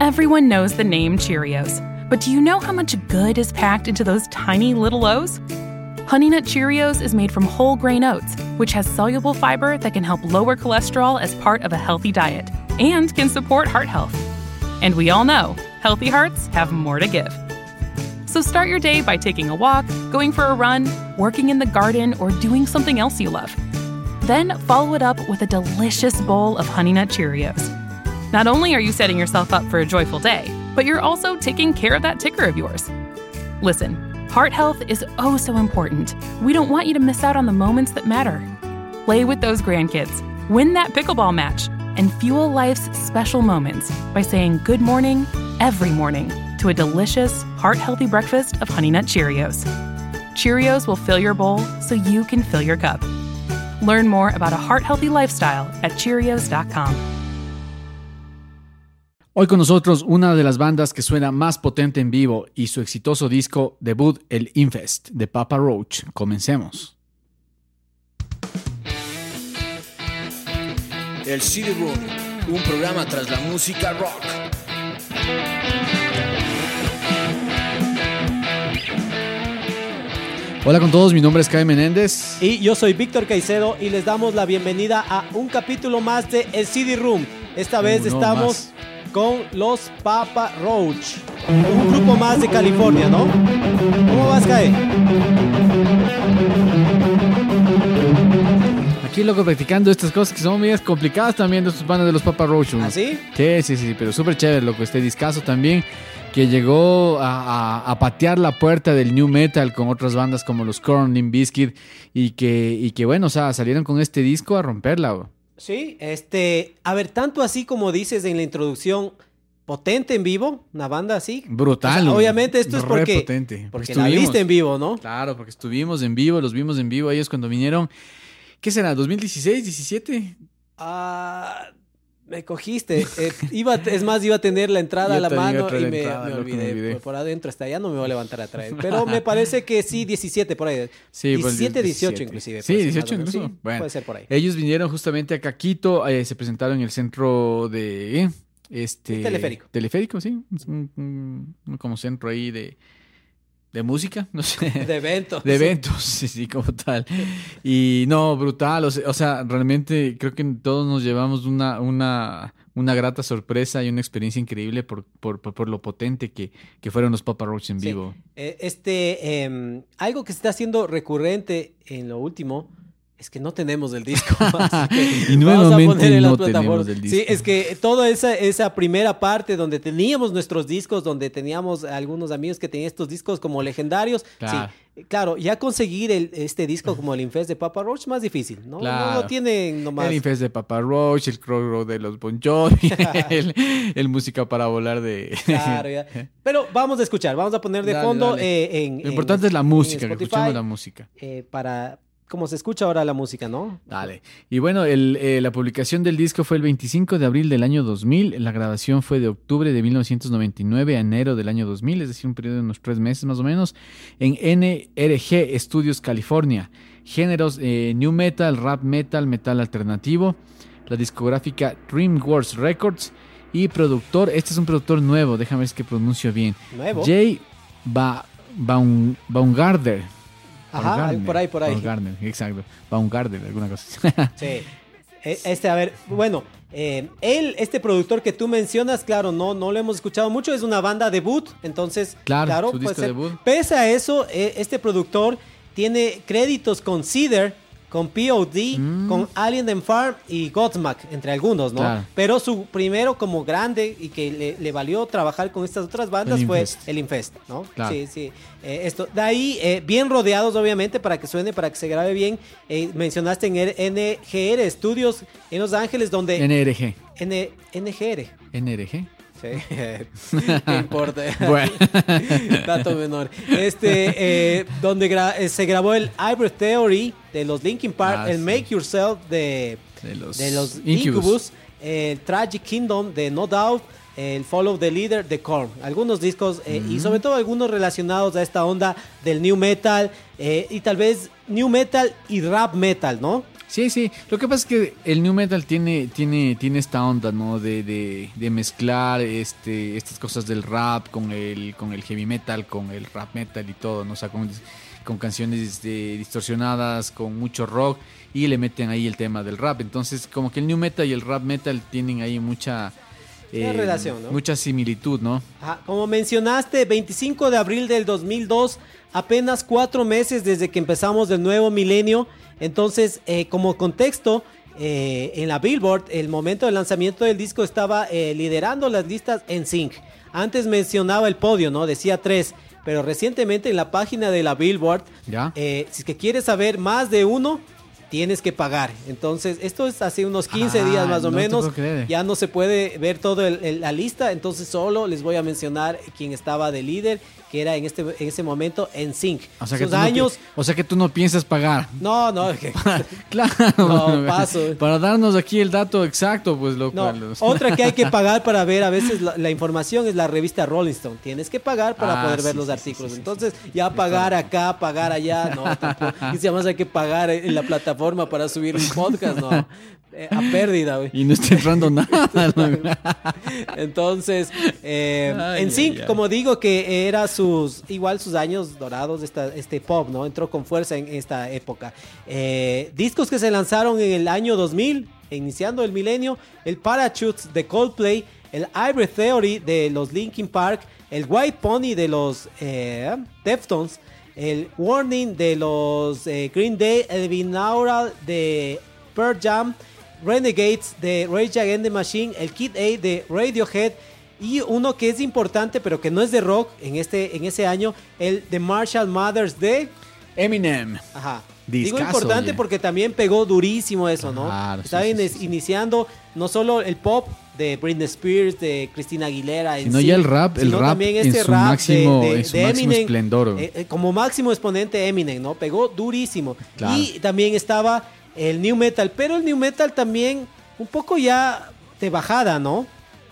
Everyone knows the name Cheerios, but do you know how much good is packed into those tiny little O's? Honey Nut Cheerios is made from whole grain oats, which has soluble fiber that can help lower cholesterol as part of a healthy diet and can support heart health. And we all know healthy hearts have more to give. So start your day by taking a walk, going for a run, working in the garden, or doing something else you love. Then follow it up with a delicious bowl of Honey Nut Cheerios. Not only are you setting yourself up for a joyful day, but you're also taking care of that ticker of yours. Listen, heart health is oh so important. We don't want you to miss out on the moments that matter. Play with those grandkids, win that pickleball match, and fuel life's special moments by saying good morning every morning to a delicious, heart healthy breakfast of Honey Nut Cheerios. Cheerios will fill your bowl so you can fill your cup. Learn more about a heart healthy lifestyle at Cheerios.com. Hoy con nosotros una de las bandas que suena más potente en vivo y su exitoso disco debut, el Infest, de Papa Roach. Comencemos. El CD Room, un programa tras la música rock. Hola con todos, mi nombre es Kai Menéndez. Y yo soy Víctor Caicedo y les damos la bienvenida a un capítulo más de El CD Room. Esta vez Uno estamos más. Con los Papa Roach, un grupo más de California, ¿no? ¿Cómo vas, Kai? Aquí loco practicando estas cosas que son medias complicadas también de estos bandas de los Papa Roach. ¿no? ¿Ah, sí? Sí, sí, sí, pero súper chévere, loco, este discazo también que llegó a, a- a patear la puerta del new metal con otras bandas como los Korn, Limp Bizkit y que, y que bueno, o sea, salieron con este disco a romperla. bro. Sí, este, a ver, tanto así como dices en la introducción, potente en vivo, una banda así. Brutal. O sea, obviamente esto es porque, potente. porque la viste en vivo, ¿no? Claro, porque estuvimos en vivo, los vimos en vivo ellos cuando vinieron. ¿Qué será? ¿2016, 17? Ah, me cogiste. Eh, iba, es más, iba a tener la entrada a la mano y me, entrada, me me olvidé. olvidé. Por, por adentro está allá, no me voy a levantar a traer. Pero me parece que sí, 17 por ahí. Sí, por el 17, 18 17. inclusive. Sí, puede ser, 18 más o menos. incluso. Sí, Bueno. Puede ser por ahí. Ellos vinieron justamente acá a Quito, eh, se presentaron en el centro de... Este, El teleférico. Teleférico, sí. Es un- un- un como centro ahí de, de música, no sé. De evento. De eventos, sí, sí, como tal. Y no, brutal. O sea, realmente creo que todos nos llevamos una, una, una grata sorpresa y una experiencia increíble por, por, por, por lo potente que, que fueron los Papa Roach en Sí. vivo. Eh, este, em, algo que se está haciendo recurrente en lo último es que no tenemos el disco. Y vamos a nuevamente poner en no tenemos el Sí, disco. es que toda esa, esa primera parte donde teníamos nuestros discos, donde teníamos algunos amigos que tenían estos discos como legendarios. Claro. Sí, claro, ya conseguir el- este disco como el Infest de Papa Roach más difícil, ¿no? No lo tienen nomás. El Infest de Papa Roach, el Crow Road de los Bon Jovi, el, el música para volar de... Claro, ya. Pero vamos a escuchar, vamos a poner de Dale, fondo dale. eh, en. Lo en- importante es la música, que escuchemos la música. eh, para. Como se escucha ahora la música, ¿no? Dale. Y bueno, el, eh, la publicación del disco fue el 25 de abril del año 2000. La grabación fue de octubre de 1999 a enero del año 2000, es decir, un periodo de unos tres meses más o menos, en NRG Studios, California. Géneros eh, new metal, rap metal, metal alternativo. La discográfica DreamWorks Records. Y productor, este es un productor nuevo, déjame ver si que pronuncio bien. Nuevo. Jay ba Baumgartner. Ajá, Baumgartner, por ahí, por ahí. Baumgartner, exacto. Baumgartner, alguna cosa. Sí. E- Este, a ver, bueno, eh, él, este productor que tú mencionas, claro, no, no lo hemos escuchado mucho, es una banda debut, entonces, Claro, su puede disco ser. debut. Pese a eso, eh, este productor tiene créditos con Cedar, con POD, Mm. con Alien and Farm y Godsmack, entre algunos, ¿no? Claro. Pero su primero como grande y que le, le valió trabajar con estas otras bandas El fue Infest. el Infest, ¿no? Claro. Sí, sí. Eh, esto, de ahí, eh, bien rodeados, obviamente, para que suene, para que se grabe bien. Eh, mencionaste en NGR Studios en Los Ángeles, donde. NRG. N- NGR. NRG. No importa. Dato menor. Este, eh, donde gra- eh, se grabó el Hybrid Theory de los Linkin Park, Ah, el sí. Make Yourself de, De los, de los Incubus. Incubus, el Tragic Kingdom de No Doubt, el Follow the Leader de Korn. Algunos discos eh, y sobre todo algunos relacionados a esta onda del New Metal eh, y tal vez New Metal y Rap Metal, ¿no? Sí, sí. Lo que pasa es que el new metal tiene, tiene, tiene esta onda, ¿no? De, de, de mezclar este, estas cosas del rap con el, con el heavy metal, con el rap metal y todo, ¿no? O sea, con, con canciones este, distorsionadas, con mucho rock y le meten ahí el tema del rap. Entonces, como que el new metal y el rap metal tienen ahí mucha... eh, relación, ¿no? Mucha similitud, ¿no? Ajá, Como mencionaste, 25 de abril del 2002, apenas cuatro meses desde que empezamos el nuevo milenio. Entonces, eh, como contexto, eh, en la Billboard, el momento del lanzamiento del disco estaba eh, liderando las listas en Sync. Antes mencionaba el podio, ¿no? Decía tres. Pero recientemente en la página de la Billboard, ¿Ya? eh, si es que quieres saber más de uno, tienes que pagar. Entonces, esto es hace unos 15 Ah, días más o no menos. Ya no se puede ver toda la lista, entonces solo les voy a mencionar quién estaba de líder, que era en este en ese momento en Sync. O sea, que no años. o sea que tú no piensas pagar. No, no, que- Claro. No, paso. Para darnos aquí el dato exacto, pues lo no. cual- Otra que hay que pagar para ver a veces la, la información es la revista Rolling Stone. Tienes que pagar para Ah, poder ver los sí, artículos. sí, Entonces, ya pagar acá, pagar allá, no, tampoco. Y si además hay que pagar en la plataforma para subir un podcast, no. Eh, a pérdida, güey. Y no está entrando nada. Entonces, eh, Ay, en ay, Sync, ay. como digo, que era igual sus años dorados, este pop, ¿no? Entró con fuerza en esta época. Eh, discos que se lanzaron en el año 2000, iniciando el milenio, el Parachutes de Coldplay, el Hybrid Theory de los Linkin Park, el White Pony de los eh, el Warning de los eh, Green Day, el Binaural de Pearl Jam, Renegades de Rage Against the Machine, el Kid A de Radiohead y uno que es importante pero que no es de rock en este en ese año, el de Marshall Mathers de Eminem. Ajá. Digo importante oye. porque también pegó durísimo eso, ¿no? Claro, sí, Estaba sí, iniciando no solo el pop de Britney Spears, de Christina Aguilera, Sino sí, ya el rap, el rap también en este su rap máximo- de, de- en su de máximo Eminem, esplendor. eh, como máximo exponente Eminem, ¿no? Pegó durísimo. Claro. Y también estaba el new metal, pero el new metal también un poco ya de bajada, ¿no?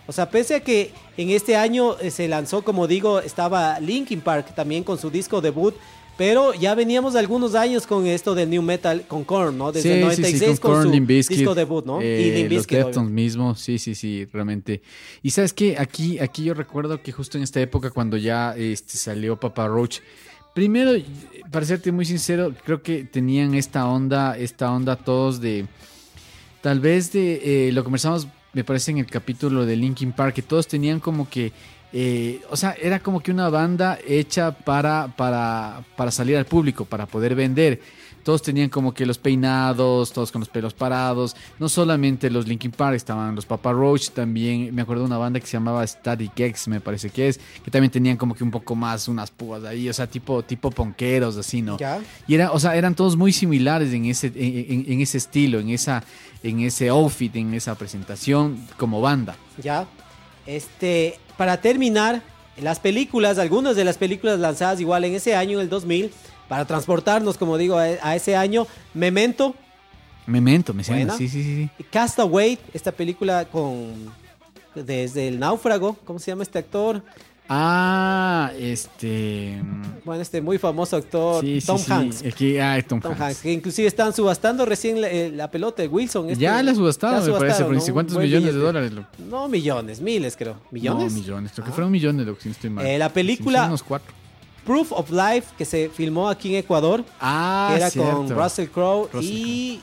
O sea, pese a que en este año eh, se lanzó, como digo, estaba Linkin Park también con su disco debut, pero ya veníamos algunos años con esto del new metal con Korn, ¿no? Desde el 96 con, Korn, su disco debut, ¿no? eh, y Limp los Deftones mismo, sí, sí, sí, realmente. Y sabes que aquí, aquí yo recuerdo que justo en esta época cuando ya este, salió Papa Roach, primero, para serte muy sincero, creo que tenían esta onda, esta onda todos de, tal vez de, eh, lo conversamos, me parece en el capítulo de Linkin Park, que todos tenían como que eh, o sea, era como que una banda hecha para, para, para salir al público, para poder vender. Todos tenían como que los peinados, todos con los pelos parados. No solamente los Linkin Park, estaban los Papa Roach, también me acuerdo de una banda que se llamaba Static X, me parece que es, que también tenían como que un poco más unas púas ahí, o sea, tipo, tipo ponqueros, así, ¿no? Ya. Y era, o sea, eran todos muy similares en ese, en, en- en ese estilo, en esa, en ese outfit, en esa presentación como banda. Ya. Este, para terminar, las películas, algunas de las películas lanzadas igual en ese año, en el 2000, para transportarnos, como digo, a, a ese año, Memento, Memento, me suena, sí, sí, sí. sí. Castaway, esta película con desde el náufrago, ¿cómo se llama este actor? Ah, este. Bueno, este muy famoso actor, sí, sí, Tom sí, Hanks. Aquí, ah, Tom, Tom Hanks. Hanks, que inclusive están subastando recién la, eh, la pelota de Wilson. este- Ya la subastaron, me parece, por ¿no? cuántos millones de dólares. No, millones, miles creo. ¿Millones? No, millones. Creo que Ah. fueron millones, lo que no estoy mal. Eh, la Sí, película- unos cuatro. Proof of Life, que se filmó aquí en Ecuador, Ah, que era cierto. con Russell Crowe Russell y...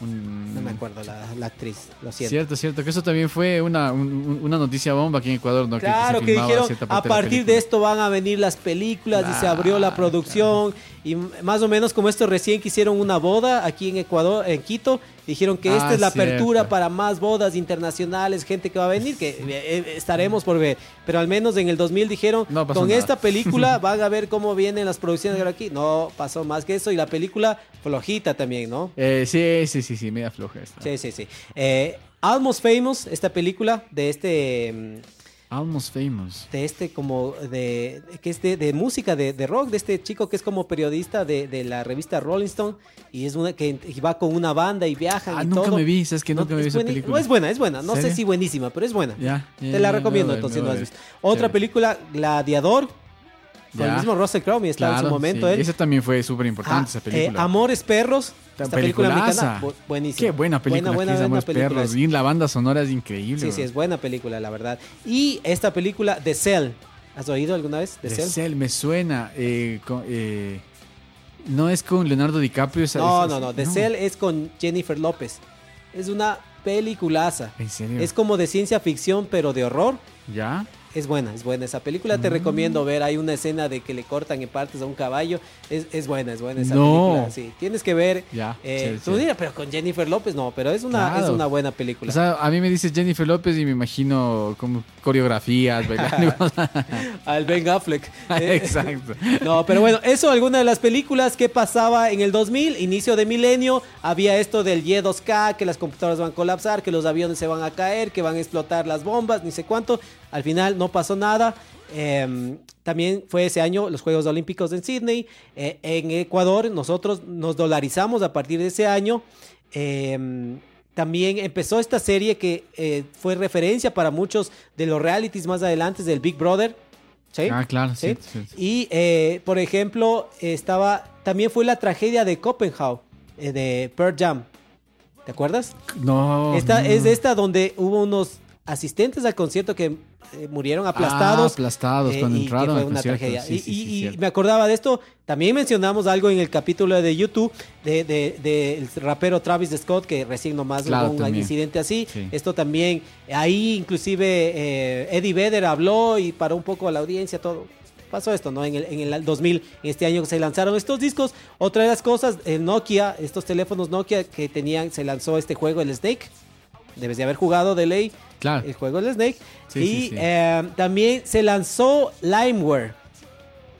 Un- No me acuerdo la, la actriz, lo siento. Cierto, cierto, que eso también fue una, un- una noticia bomba aquí en Ecuador, ¿no? Claro, que, dijeron, a de partir de esto van a venir las películas y se abrió la Claro, producción. Y más o menos como esto recién que hicieron una boda aquí en Ecuador, en Quito, dijeron que esta Ah, es la apertura para más bodas internacionales, gente que va a venir, que eh, eh, estaremos por ver. Pero al menos en el 2000 dijeron, No con nada. esta película van a ver cómo vienen las producciones de aquí. No, pasó más que eso y la película flojita también, ¿no? Eh, sí, sí, sí, sí, media floja esta. Sí, sí, sí. Eh, Almost Famous, esta película de este... Almost Famous. de este como de que es de, de música de, de rock de este chico que es como periodista de, de la revista Rolling Stone y es una que y va con una banda y viajan Ah, y nunca todo. me vi, sabes que No, nunca me vi es esa película. no, es buena es buena no sé si buenísima pero es buena Ya, ya, te la recomiendo ver, entonces no has visto otra película Gladiador con el mismo Russell Crowe y estaba en su momento sí. él Esa también fue súper Ah, importante, esa eh, película. Amores Perros Esta película mexicana bu- buenísima Qué buena película buena buena, película Perros. es. Y la banda sonora es increíble. sí sí es buena película la verdad y esta película The Cell ¿has oído alguna vez The The Cell? Cell, me suena. eh, con- eh, no es con Leonardo DiCaprio. No, no, no. The Cell es con Jennifer López. Es una peliculaza. ¿En serio? Es como de ciencia ficción, pero de horror. ¿Ya? Es buena, es buena. Esa película Mm. te recomiendo ver. Hay una escena de que le cortan en partes a un caballo. Es, es buena, es buena esa No. película. Sí, tienes que ver. Ya, eh, chévere, tú dirás, pero con Jennifer López no, pero es una, Claro. es una buena película. O sea, a mí me dices Jennifer López y me imagino como coreografías. Al Ben Affleck. Exacto. No, pero bueno, eso, alguna de las películas que pasaba en el 2000, inicio de milenio, había esto del Y2K, que las computadoras van a colapsar, que los aviones se van a caer, que van a explotar las bombas, ni sé cuánto. Al final no pasó nada. Eh, también fue ese año los Juegos Olímpicos en Sydney. Eh, en Ecuador nosotros nos dolarizamos a partir de ese año. Eh, también empezó esta serie que eh, fue referencia para muchos de los realities más adelante del Big Brother. ¿sí? Ah, claro, sí. Y, eh, por ejemplo, estaba. También fue la tragedia de Copenhague, de Pearl Jam. ¿Te acuerdas? No. esta no. es de esta donde hubo unos asistentes al concierto que eh, murieron aplastados. Ah, aplastados eh, cuando y que entraron fue al una tragedia. Sí, y sí, y- sí, y cierto. me acordaba de esto. También mencionamos algo en el capítulo de YouTube de, de- del rapero Travis Scott, que recién nomás Claro, hubo un incidente así. Sí. Esto también, ahí inclusive eh, Eddie Vedder habló y paró un poco a la audiencia, todo. Pasó esto, ¿no? En el, en el 2000, en este año que se lanzaron estos discos. Otra de las cosas, el Nokia, estos teléfonos Nokia que tenían, se lanzó este juego, el Snake. Debes de haber jugado de ley Claro. el juego del Snake. Sí, y sí, sí. eh, también se lanzó Limeware.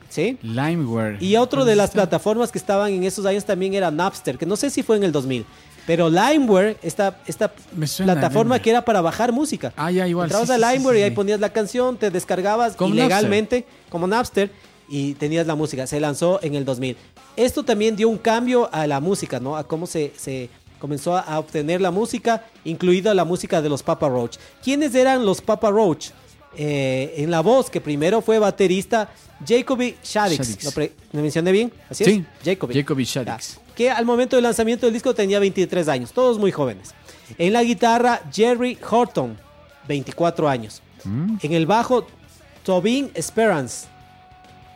¿Sí? Limeware. Y otro de las plataformas que estaban en esos años también era Napster, que no sé si fue en el 2000. Pero Limeware, esta, esta plataforma Limeware. que era para bajar música. Ah, ya, igual. Entrabas a Limeware y ahí ponías la canción, te descargabas Como ilegalmente, como Napster, y tenías la música. Se lanzó en el 2000. Esto también dio un cambio a la música, ¿no? A cómo se, se comenzó a, obtener la música, incluida la música de los Papa Roach. ¿Quiénes eran los Papa Roach? Eh, en la voz, que primero fue baterista, Jacoby Shaddix. Shaddix. ¿Lo, pre- ¿lo mencioné bien? Así Sí, es. Jacoby. Jacoby Shaddix. Ya. Que al momento del lanzamiento del disco tenía 23 años, todos muy jóvenes. En la guitarra, Jerry Horton, 24 años. Mm. En el bajo, Tobin Esperance.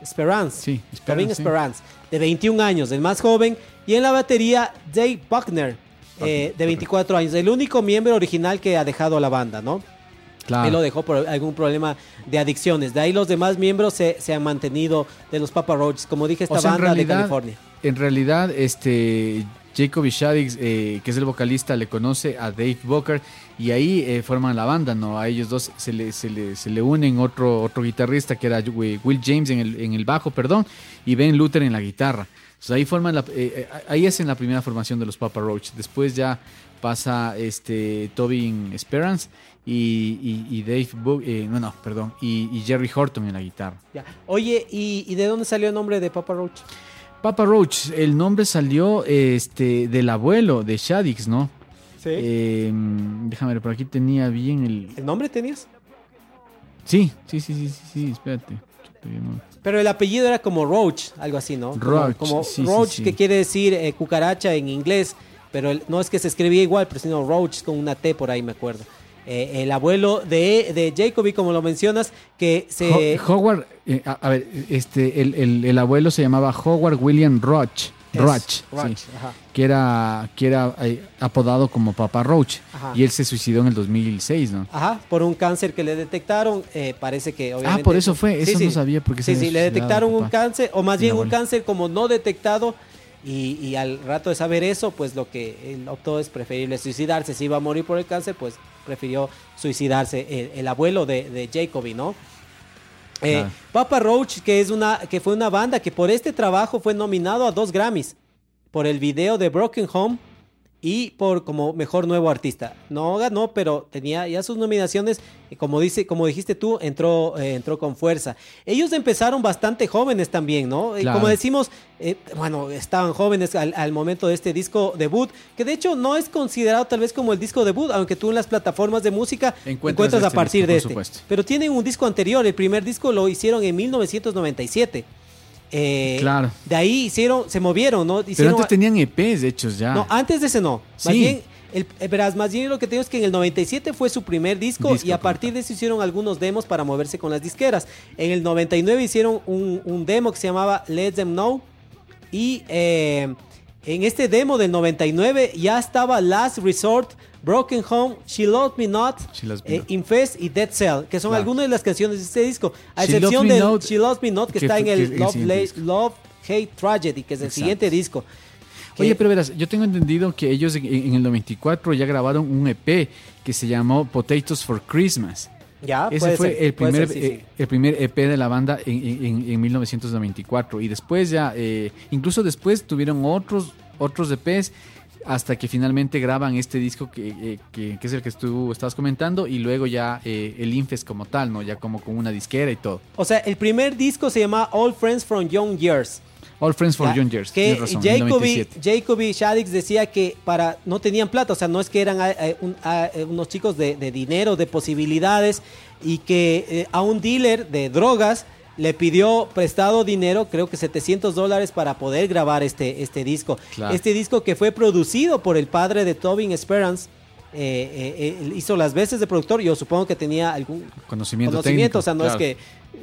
Esperance. Sí, Tobin Esperance, sí. Esperance, de 21 años, el más joven. Y en la batería, Dave Buckner, eh, de 24 años. El único miembro original que ha dejado la banda, ¿no? Claro. Él lo dejó por algún problema de adicciones. De ahí los demás miembros se, se han mantenido de los Papa Roaches. Como dije, esta O sea, en banda de California. En realidad, este Jacoby Shaddix, eh, que es el vocalista, le conoce a Dave Booker y ahí eh, forman la banda, ¿no? A ellos dos se le, se le, se le unen otro, otro guitarrista que era Will James en el, en el bajo, perdón, y Ben Luther en la guitarra. Entonces ahí forman la, eh, eh, ahí hacen la primera formación de los Papa Roach. Después ya pasa este Tobin Esperance y, y- y Dave Bo- eh, no, no, perdón, y, y Jerry Horton en la guitarra. Ya. Oye, ¿y, de dónde salió el nombre de Papa Roach? Papa Roach, el nombre salió este del abuelo de Shaddix, ¿no? Sí. Eh, déjame ver, por aquí tenía bien el. ¿El nombre tenías? Sí, sí, sí, sí, sí, sí, espérate. No. Pero el apellido era como Roach, algo así, ¿no? Roach, Como, sí, Roach, sí. que quiere decir eh, cucaracha en inglés, pero el- no es que se escribía igual, pero sino Roach con una T por ahí, me acuerdo. Eh, el abuelo de, de Jacoby, como lo mencionas, que se... Ho- Howard, eh, a, a ver, este, el, el- el abuelo se llamaba Howard William Roach, Roach, Roach, sí, que era, que era eh, apodado como Papa Roach, Ajá. y él se suicidó en el 2006, ¿no? Ajá, por un cáncer que le detectaron, eh, parece que obviamente... Ah, por eso fue, eso no sabía por qué se Sí, sí, le detectaron un cáncer, o más bien un cáncer como no detectado, y, y al rato de saber eso, pues lo que él optó es preferible suicidarse. Si iba a morir por el cáncer, pues prefirió suicidarse el, el abuelo de, de Jacoby, ¿no? Eh, Claro. Papa Roach, que, es una, que fue una banda que por este trabajo fue nominado a dos Grammys, por el video de Broken Home y por como mejor nuevo artista. No ganó, pero tenía ya sus nominaciones. y Como dice, como dijiste tú, entró, eh, entró con fuerza. Ellos empezaron bastante jóvenes también, ¿no? Claro. Como decimos, eh, bueno, estaban jóvenes al, al momento de este disco debut, que de hecho no es considerado tal vez como el disco debut, aunque tú en las plataformas de música Encuentras encuentras, a este partir disco, de este. supuesto. Pero tienen un disco anterior, el primer disco lo hicieron en 1997. Eh, Claro. De ahí hicieron, se movieron, ¿no? Pero Hicieron antes tenían EPs hechos ya. no, antes de ese no. Más Sí. bien, el, eh, verás, más bien lo que tengo es que en el 97 fue su primer disco, Disco y a partir de eso hicieron algunos demos para moverse con las disqueras. En el 99 hicieron un, un demo que se llamaba Let Them Know y eh, en este demo del 99 ya estaba Last Resort, Broken Home, She Loves Me Not, Me eh, Not. Infest y Dead Cell, que son Claro. algunas de las canciones de este disco. A She excepción Not, She Loves Me Not, que, que está en el Love. Love Hate Tragedy, que es el Exacto. siguiente disco. Oye, Que- pero verás, yo tengo entendido que ellos en, en el 94 ya grabaron un EP que se llamó Potatoes for Christmas. Ya, Ese fue ser, el, primer, ser, sí, sí. eh, el primer EP de la banda en, en- en 1994. Y después ya, eh, incluso después tuvieron otros, otros EPs hasta que finalmente graban este disco que, eh, que- que es el que tú estabas comentando y luego ya eh, el Infest como tal, ¿no? Ya como con una disquera y todo. O sea, el primer disco se llama All Friends from Young Years. All Friends for. Young Years. Que razón, Jacoby, 97. Jacoby Shaddix decía que para no tenían plata, o sea, no es que eran eh, un- a- eh, unos chicos de, de dinero, de posibilidades, y que eh, a un dealer de drogas le pidió prestado dinero, creo que 700 dólares para poder grabar este, este disco. Claro. Este disco que fue producido por el padre de Tobin Esperance. eh, eh, hizo las veces de productor, yo supongo que tenía algún Conocimiento, conocimiento, técnico, o sea, no claro. es que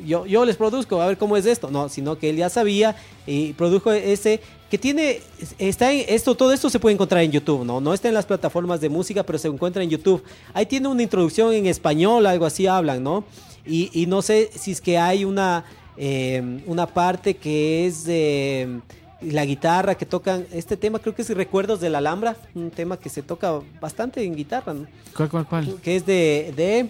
yo, yo les produzco, a ver cómo es esto, no, sino que él ya sabía y produjo ese que tiene, está en esto, todo esto se puede encontrar en YouTube, ¿no? No está en las plataformas de música, pero se encuentra en YouTube. Ahí tiene una introducción en español, algo así hablan, ¿no? Y, y no sé si es que hay una, eh, una parte que es eh, la guitarra que tocan, este tema creo que es Recuerdos de la Alhambra, un tema que se toca bastante en guitarra, ¿no? ¿Cuál, cuál, cuál? que es de, de,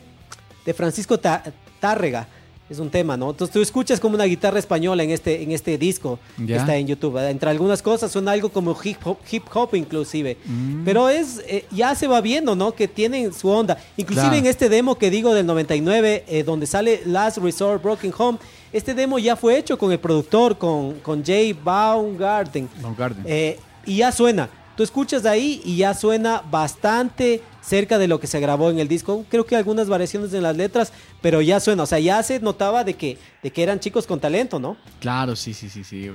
de Francisco Ta- Tárrega. Es un tema, ¿no? Entonces tú escuchas como una guitarra española en este, en este disco que está en YouTube. Entre algunas cosas suena algo como hip hop, hip hop inclusive. Mm. Pero es eh, ya se va viendo, ¿no? Que tienen su onda. Inclusive Claro. en este demo que digo del 99, eh, donde sale Last Resort Broken Home, este demo ya fue hecho con el productor, con, con Jay Baumgarten. Baumgarten. Eh, y ya suena. Tú escuchas ahí y ya suena bastante cerca de lo que se grabó en el disco. Creo que algunas variaciones en las letras, pero ya suena. O sea, ya se notaba de que, de que eran chicos con talento, ¿no? Claro, sí, sí, sí, sí. O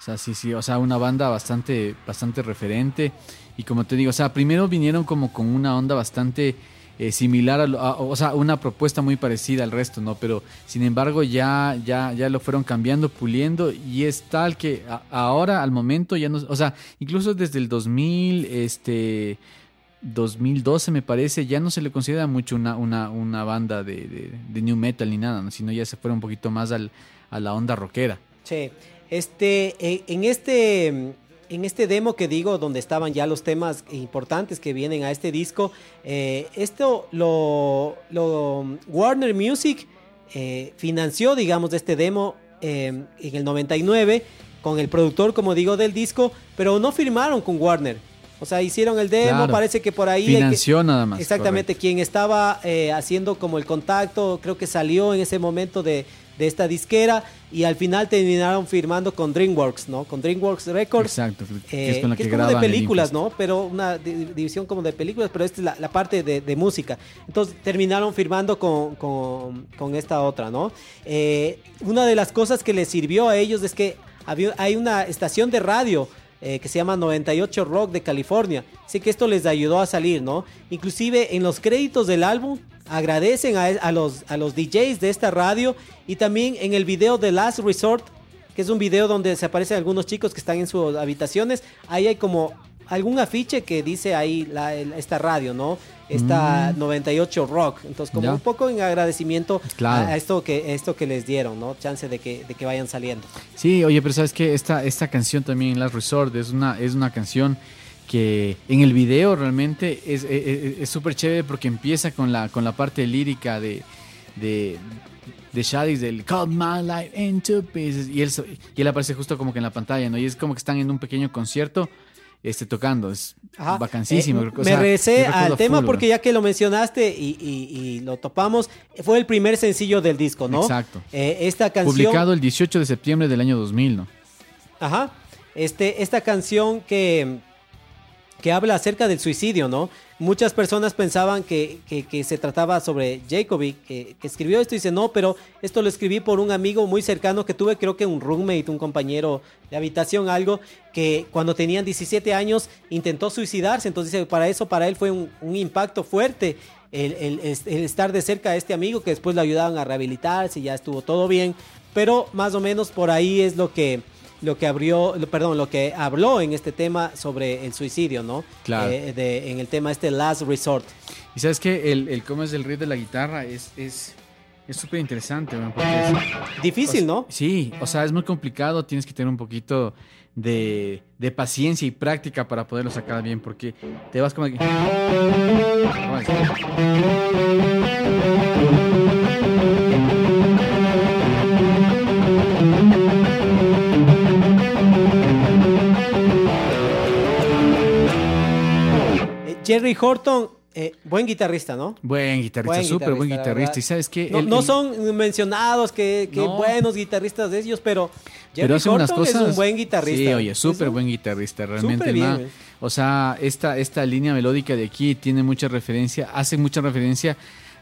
sea, sí, sí, o sea, una banda bastante, bastante referente. Y como te digo, o sea, primero vinieron como con una onda bastante eh, similar, a, o sea, una propuesta muy parecida al resto, ¿no? Pero sin embargo ya, ya, ya lo fueron cambiando, puliendo y es tal que ahora, al momento, ya no, o sea, incluso desde el 2000, este... 2012 me parece, ya no se le considera mucho una, una, una banda de, de, new metal ni nada, ¿no? sino ya se fueron un poquito más al, a la onda rockera. Sí. Este, eh, en este, en este demo que digo, donde estaban ya los temas importantes que vienen a este disco, eh, esto lo, Warner Music eh, financió, digamos, este demo en el 99 con el productor, como digo, del disco, pero no firmaron con Warner. O sea, hicieron el demo, Claro. parece que por ahí... hay que- Financió nada más. Exactamente, correcto. quien estaba eh, haciendo como el contacto, creo que salió en ese momento de, de esta disquera y al final terminaron firmando con DreamWorks, ¿no? Con DreamWorks Records. Exacto, que eh, es con la que que, es como de películas. ¿no? Pero una di- división como de películas, pero esta es la, la parte de, de música. Entonces terminaron firmando con, con- con esta otra, ¿no? Eh, una de las cosas que les sirvió a ellos es que había, hay una estación de radio eh, que se llama 98 Rock de California. Así que esto les ayudó a salir, ¿no? Inclusive en los créditos del álbum agradecen a, los, a los DJs de esta radio y también en el video de Last Resort, que es un video donde se aparecen algunos chicos que están en sus habitaciones. Ahí hay como algún afiche que dice ahí esta radio, ¿no? Esta 98 Rock. Entonces, como Mm. Ya. un poco en agradecimiento Claro. a esto que, esto que les dieron, ¿no? Chance de que, de que vayan saliendo. Sí, oye, pero sabes que esta, esta canción también, Last Resort, es una, es una canción que en el video realmente es es- es súper chévere porque empieza con la, con la parte lírica de, de, de Shadix del Cut My Life into Pieces y él, y él aparece justo como que en la pantalla, ¿no? Y es como que están en un pequeño concierto este, tocando. Es, Ajá. Vacancísimo. Eh, o me regresé al tema full, porque ya que lo mencionaste y, y- y lo topamos, fue el primer sencillo del disco, ¿no? Exacto. Eh, esta canción. Publicado el 18 de septiembre del año 2000, ¿no? Ajá. Este, esta canción que, que habla acerca del suicidio, ¿no? Muchas personas pensaban que, que- se trataba sobre Jacoby, que, escribió esto y dice, no, pero esto lo escribí por un amigo muy cercano que tuve, creo que un roommate, un compañero de habitación, algo, que cuando tenían 17 años intentó suicidarse, entonces dice, para eso, para él fue un, impacto fuerte. El estar de cerca a este amigo que después lo ayudaban a rehabilitarse y ya estuvo todo bien, pero más o menos por ahí es lo que, lo que abrió, perdón, lo que habló en este tema sobre el suicidio, ¿no? Claro. Eh, de- en el tema este Last Resort. Y sabes que el, el cómo es el riff de la guitarra es es es súper interesante, es- Difícil, o- ¿no? Sí, o sea, es muy complicado, tienes que tener un poquito de, de paciencia y práctica para poderlo sacar bien, porque te vas como que... ¿Cómo Jerry Horton, eh, buen guitarrista, ¿no? Buen guitarrista, súper buen guitarrista. Y sabes qué, No, son mencionados que, que No. buenos guitarristas de ellos, pero Jerry pero hace unas Horton cosas. es un buen guitarrista. Sí, oye, súper buen guitarrista, realmente. Bien, güey. o sea, esta, esta línea melódica de aquí tiene mucha referencia, hace mucha referencia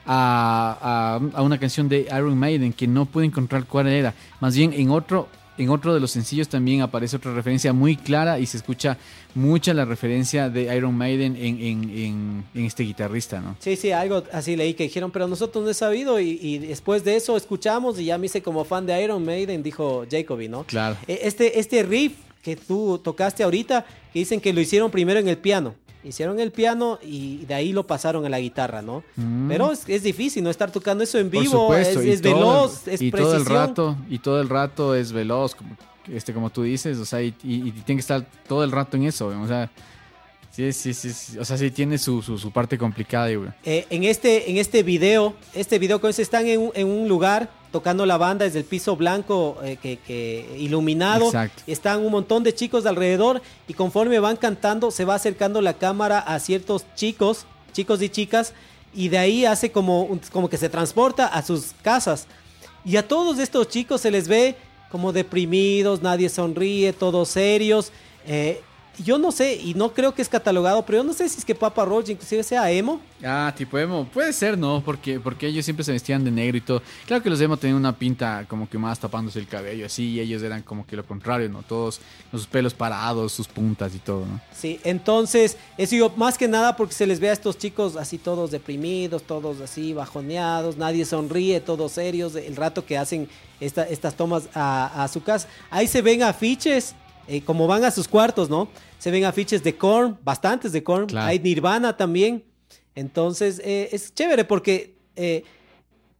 a, a- a una canción de Iron Maiden que no pude encontrar cuál era. Más bien en otro. En otro de los sencillos también aparece otra referencia muy clara y se escucha mucha la referencia de Iron Maiden en, en- en- en este guitarrista, ¿no? Sí, sí, algo así leí que dijeron, pero nosotros no he sabido y, y después de eso escuchamos y ya me hice como fan de Iron Maiden, dijo Jacoby, ¿no? Claro. Eh, Este, este riff que tú tocaste ahorita, que dicen que lo hicieron primero en el piano. Hicieron el piano y de ahí lo pasaron a la guitarra, ¿no? Mm. Pero es, es difícil, ¿no? Estar tocando eso en vivo, supuesto, es, todo veloz, es y precisión. todo el rato y todo el rato es veloz como, este como tú dices o sea y, y- y tiene que estar todo el rato en eso o sea sí sí sí, sí, o sea sí tiene su, su, su parte complicada güey. Eh, en, este, en este video, este video que están en un, en un lugar tocando la banda desde el piso blanco eh, que, que iluminado. Exacto. Están un montón de chicos alrededor y conforme van cantando se va acercando la cámara a ciertos chicos, chicos y chicas, y de ahí hace como, como que se transporta a sus casas. Y a todos estos chicos se les ve como deprimidos, nadie sonríe, todos serios. Eh, yo no sé, y no creo que es catalogado, pero yo no sé si es que Papa Roach inclusive sea emo. ah tipo emo puede ser no porque porque ellos siempre se vestían de negro y todo claro que los emo tenían una pinta como que más tapándose el cabello así y ellos eran como que lo contrario no todos con sus pelos parados sus puntas y todo no Sí, entonces, eso yo, más que nada porque se les ve a estos chicos así todos deprimidos, todos así bajoneados, nadie sonríe, todos serios, el rato que hacen esta- estas tomas a, a su casa. Ahí se ven afiches, eh, como van a sus cuartos, ¿no? Se ven afiches de Korn, bastantes de Korn, Claro. hay Nirvana también. Entonces, eh, es chévere porque... eh,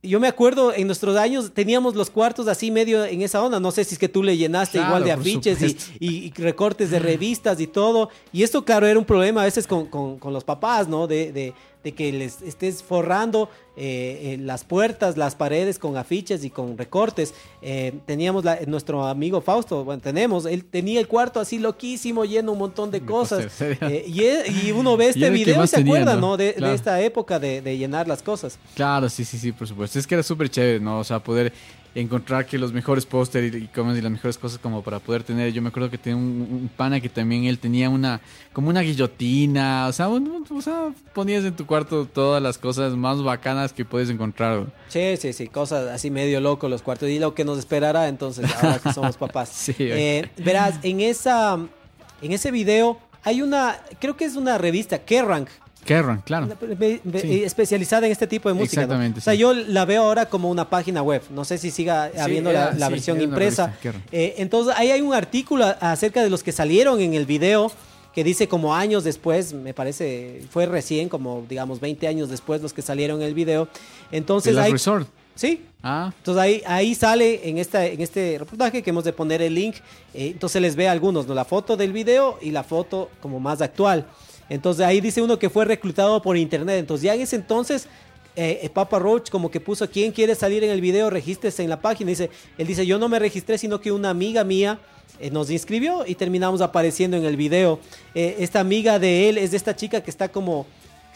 yo me acuerdo en nuestros años teníamos los cuartos así medio en esa onda. No sé si es que tú le llenaste Claro, igual de afiches y, supuesto. y- y recortes de revistas y todo. Y esto, claro, era un problema a veces con, con- con los papás, ¿no? De, de- de que les estés forrando eh, eh, las puertas, las paredes con afiches y con recortes. Eh, teníamos la- nuestro amigo Fausto, bueno, tenemos, él tenía el cuarto así loquísimo, lleno un montón de De cosas. Eh, y, y uno ve este video y se tenía, acuerda, ¿no? ¿no? De, esta época de, de llenar las cosas. Claro, sí, sí, sí, por supuesto. Es que era súper chévere, ¿no? O sea, poder encontrar que los mejores pósteres y, y y las mejores cosas como para poder tener. Yo me acuerdo que tenía un, un pana que también él tenía una, como una guillotina, o sea, un- un- o sea, ponías en tu cuarto todas las cosas más bacanas que puedes encontrar. güey. Sí, sí, sí, cosas así medio loco los cuartos y lo que nos esperará entonces ahora que somos papás. Sí, Eh, verás, en esa en ese video hay una, creo que es una revista, Kerrang, Kerrang, claro. Sí. especializada en este tipo de música. ¿no? Exactamente, O sea, sí. yo la veo ahora como una página web. No sé si siga habiendo la, versión impresa. revista. Eh, entonces, ahí hay un artículo acerca de los que salieron en el video que dice como años después, me parece, fue recién, como digamos 20 años después los que salieron el video. De Entonces, hay, Resort. sí, Ah, entonces ahí, ahí sale en, esta, en este reportaje que hemos de poner el link. eh, entonces les ve a algunos, ¿no? La foto del video y la foto como más actual. Entonces ahí dice uno que fue reclutado por internet. Entonces ya en ese entonces eh, eh, Papa Roach como que puso, ¿quién quiere salir en el video? Regístrese en la página. Dice, él dice, yo no me registré, sino que una amiga mía eh, nos inscribió y terminamos apareciendo en el video. Eh, esta amiga de él es de esta chica que está como,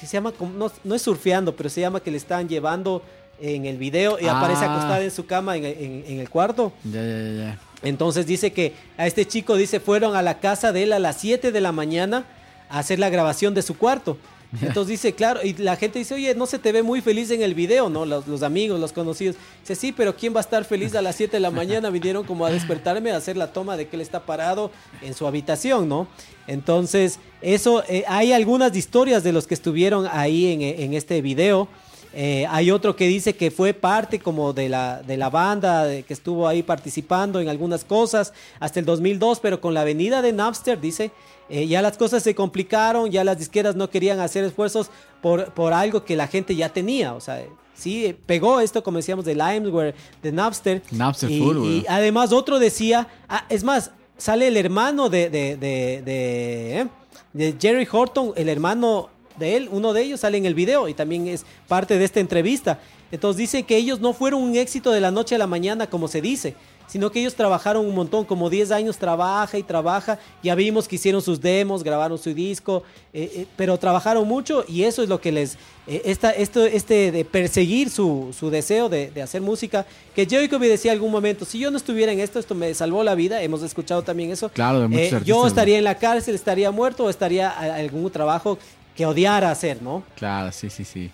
que se llama, como- no, no es surfeando, pero se llama que le están llevando en el video y Ah. aparece acostada en su cama en, en- en el cuarto. Ya, ya, ya. Entonces dice que a este chico, dice, fueron a la casa de él a las 7 de la mañana a hacer la grabación de su cuarto. Entonces dice, claro, y la gente dice, oye, no se te ve muy feliz en el video, ¿no? Los, los amigos, los conocidos. Dice, sí, pero ¿quién va a estar feliz a las 7 de la mañana? Vinieron como a despertarme a hacer la toma de que él está parado en su habitación, ¿no? Entonces, eso, eh, hay algunas historias de los que estuvieron ahí en, en este video. Eh, hay otro que dice que fue parte como de la, de la banda, de que estuvo ahí participando en algunas cosas hasta el 2002, pero con la venida de Napster, dice, eh, ya las cosas se complicaron, ya las disqueras no querían hacer esfuerzos por, por algo que la gente ya tenía. O sea, sí, eh, pegó esto, como decíamos, de Limeware, de Napster. Napster y, full, y además otro decía, ah, es más, sale el hermano de, de, de, de Jerry Horton, el hermano de él, uno de ellos sale en el video y también es parte de esta entrevista. Entonces dice que ellos no fueron un éxito de la noche a la mañana como se dice, sino que ellos trabajaron un montón, como 10 años trabaja y trabaja, ya vimos que hicieron sus demos, grabaron su disco, eh, eh, pero trabajaron mucho y eso es lo que les, eh, esta, esto, este de perseguir su, su deseo de, de hacer música, que Jacoby decía algún momento, si yo no estuviera en esto, esto me salvó la vida, hemos escuchado también eso, Claro, de muchos yo estaría en la cárcel, estaría muerto o estaría a- algún trabajo que odiara hacer, ¿no? Claro, sí, sí, sí.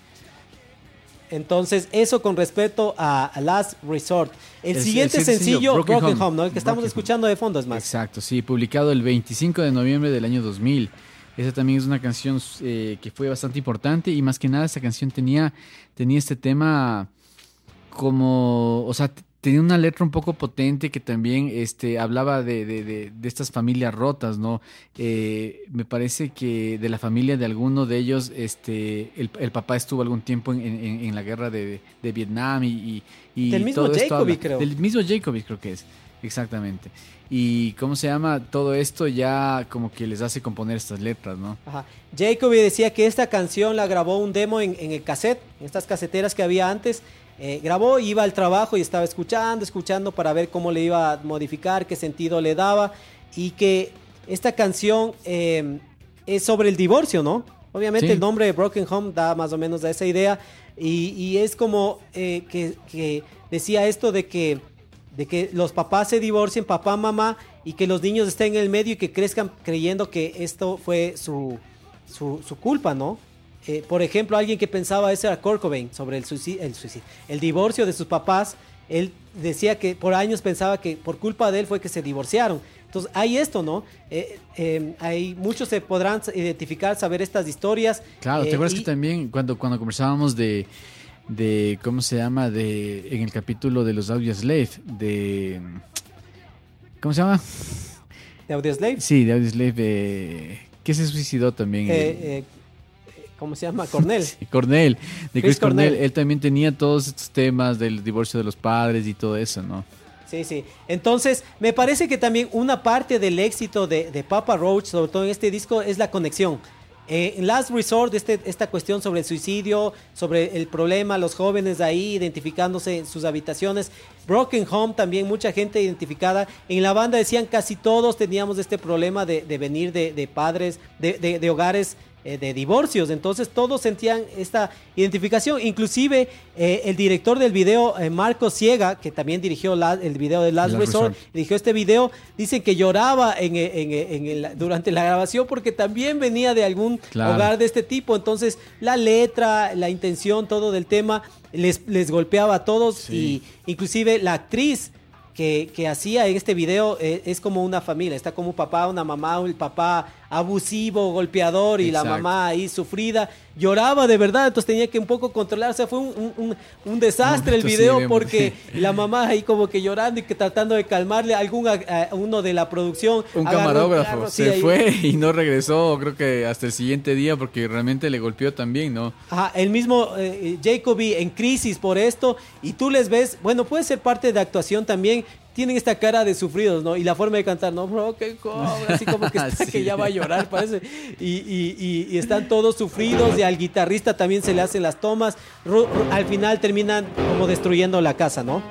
Entonces, eso con respecto a, a Last Resort. El, El- siguiente el sencillo, sencillo, Broken, Broken Home, Home, ¿no? El que estamos escuchando de fondo es más. Exacto, sí, publicado el 25 de noviembre del año 2000. Esa también es una canción eh, que fue bastante importante y más que nada esa canción tenía, tenía este tema como, o sea, tenía una letra un poco potente que también este, hablaba de, de- de- de estas familias rotas, ¿no? Eh, me parece que de la familia de alguno de ellos, este, el, el papá estuvo algún tiempo en, en- en la guerra de, de Vietnam y... y- y Del mismo todo esto habla- creo. Del mismo Jacoby creo que es, exactamente. Y cómo se llama, todo esto ya como que les hace componer estas letras, ¿no? Ajá. Jacoby decía que esta canción la grabó un demo en, en el cassette, en estas caseteras que había antes. Eh, grabó, iba al trabajo y estaba escuchando, escuchando para ver cómo le iba a modificar, qué sentido le daba. Y que esta canción eh, es sobre el divorcio, ¿no? Obviamente Sí. el nombre de Broken Home da más o menos a esa idea. Y, y es como eh, que, que decía esto de que de que los papás se divorcien, papá, mamá, y que los niños estén en el medio y que crezcan creyendo que esto fue su, su, su culpa, ¿no? Eh, por ejemplo, alguien que pensaba eso era Kurt Cobain, sobre el suicidio, el suicidio, el divorcio de sus papás. Él decía que por años pensaba que por culpa de él fue que se divorciaron. Entonces, hay esto, ¿no? Eh, eh, hay muchos se podrán identificar, saber estas historias. Claro, ¿te eh, acuerdas y- que también cuando, cuando conversábamos de, de, ¿cómo se llama? De, en el capítulo de los Audio Slave, de, ¿cómo se llama? de Audioslave? Sí, de Audio Slave, eh, que se suicidó también. Eh, eh, ¿Cómo se llama? Cornell. Sí, Cornell, de Chris, Chris Cornell. Cornell. él también tenía todos estos temas del divorcio de los padres y todo eso, ¿no? Sí, sí. Entonces, me parece que también una parte del éxito de, de Papa Roach, sobre todo en este disco, es la conexión. Eh, en Last Resort, este, esta cuestión sobre el suicidio, sobre el problema, los jóvenes ahí identificándose en sus habitaciones. Broken Home, también mucha gente identificada. En la banda decían casi todos teníamos este problema de, de venir de, de padres, de, de- de hogares eh, de divorcios. Entonces todos sentían esta identificación. Inclusive eh, el director del video, eh, Marco Ciega, que también dirigió la- el video de Last, Last Resort, Resort. dirigió este video, dicen que lloraba en, eh, en, en el- durante la grabación porque también venía de algún Claro. hogar de este tipo. Entonces la letra, la intención, todo del tema les, les golpeaba a todos Sí. y inclusive la actriz que, que hacía en este video eh, es como una familia, está como un papá, una mamá, el papá abusivo, golpeador y la mamá ahí sufrida, lloraba de verdad, entonces tenía que un poco controlar, o sea, fue un, un- un- desastre el sí video porque la mamá ahí como que llorando y que tratando de calmarle a algún a- a uno de la producción. Un camarógrafo carro, sí, se ahí- fue y no regresó, creo que hasta el siguiente día, porque realmente le golpeó también, ¿no? Ajá, el mismo eh, Jacoby en crisis por esto y tú les ves, bueno, puede ser parte de actuación también. Tienen esta cara de sufridos, ¿no? Y la forma de cantar, ¿no? Bro, que cobra, así como que, está, Sí. que ya va a llorar, parece. Y, y- y- y están todos sufridos y al guitarrista también se le hacen las tomas. Ru- ru- al final terminan como destruyendo la casa, ¿no?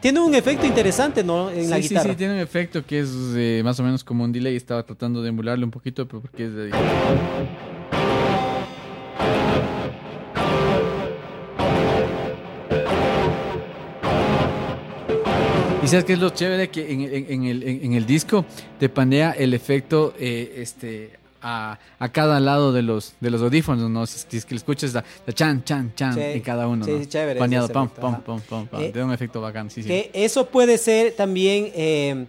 Tiene un efecto interesante, ¿no? En la sí, sí, guitarra. sí, tiene un efecto que es eh, más o menos como un delay. Estaba tratando de emularle un poquito, pero porque es de... Y sabes qué es lo chévere que en, en- en el, en- el disco te panea el efecto eh, este a, a cada lado de los de los audífonos, ¿no? Si, es que le escuchas la, la chan, chan, chan Sí. en cada uno, Sí, ¿no? sí, chévere Paneado, pam, pam, pam, pam, pam. Eh, Te da un efecto bacán, sí, sí. Que eso puede ser también eh,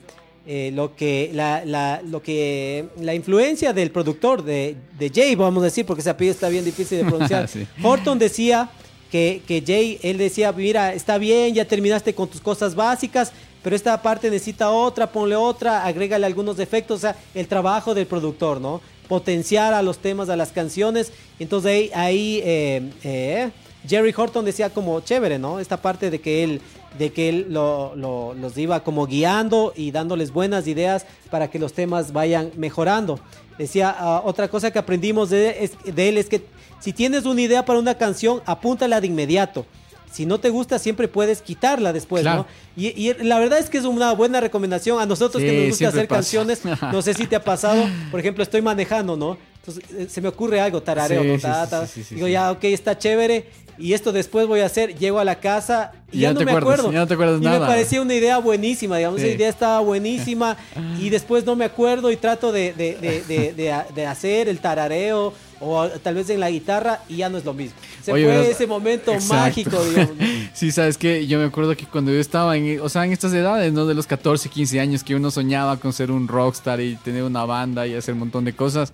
eh, lo que la, la- lo que la influencia del productor de, de Jay, vamos a decir, porque ese apellido está bien difícil de pronunciar. Sí. Horton decía que, que Jay, él decía, mira, está bien, ya terminaste con tus cosas básicas, pero esta parte necesita otra, ponle otra, agrégale algunos efectos, o sea, el trabajo del productor, ¿no? Potenciar a los temas, a las canciones. Entonces ahí, ahí eh, eh, Jerry Horton decía como chévere, ¿no? Esta parte de que él, de que él lo- lo- los iba como guiando y dándoles buenas ideas para que los temas vayan mejorando. Decía, ah, otra cosa que aprendimos de, de él es que si tienes una idea para una canción, apúntala de inmediato. Si no te gusta, siempre puedes quitarla después, Claro. ¿no? Y, y la verdad es que es una buena recomendación a nosotros que nos gusta hacer pasa. canciones. No sé si te ha pasado, por ejemplo, estoy manejando, ¿no? Entonces eh, se me ocurre algo, tarareo, Sí, ¿no? Ta, ta. sí, Digo, ya, ok, está chévere. Y esto después voy a hacer, llego a la casa y ya, ya no te me acuerdas, acuerdo. ya no te acuerdas y nada. me parecía una idea buenísima, digamos, Sí. esa idea estaba buenísima y después no me acuerdo y trato de, de- de- de- hacer el tarareo o tal vez en la guitarra y ya no es lo mismo. Se Oye, fue verás, ese momento exacto. mágico, digamos. Sí, sabes que yo me acuerdo que cuando yo estaba en, o sea, en estas edades, ¿no? De los 14, 15 años que uno soñaba con ser un rockstar y tener una banda y hacer un montón de cosas.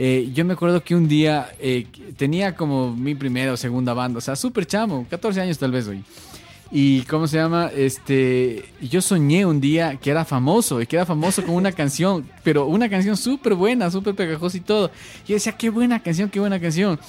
Eh, yo me acuerdo que un día eh, tenía como mi primera o segunda banda, o sea, súper chamo, 14 años tal vez hoy. Y cómo se llama, este, yo soñé un día que era famoso y que era famoso con una canción, pero una canción súper buena, súper pegajosa y todo. Yo decía, qué buena canción, qué buena canción.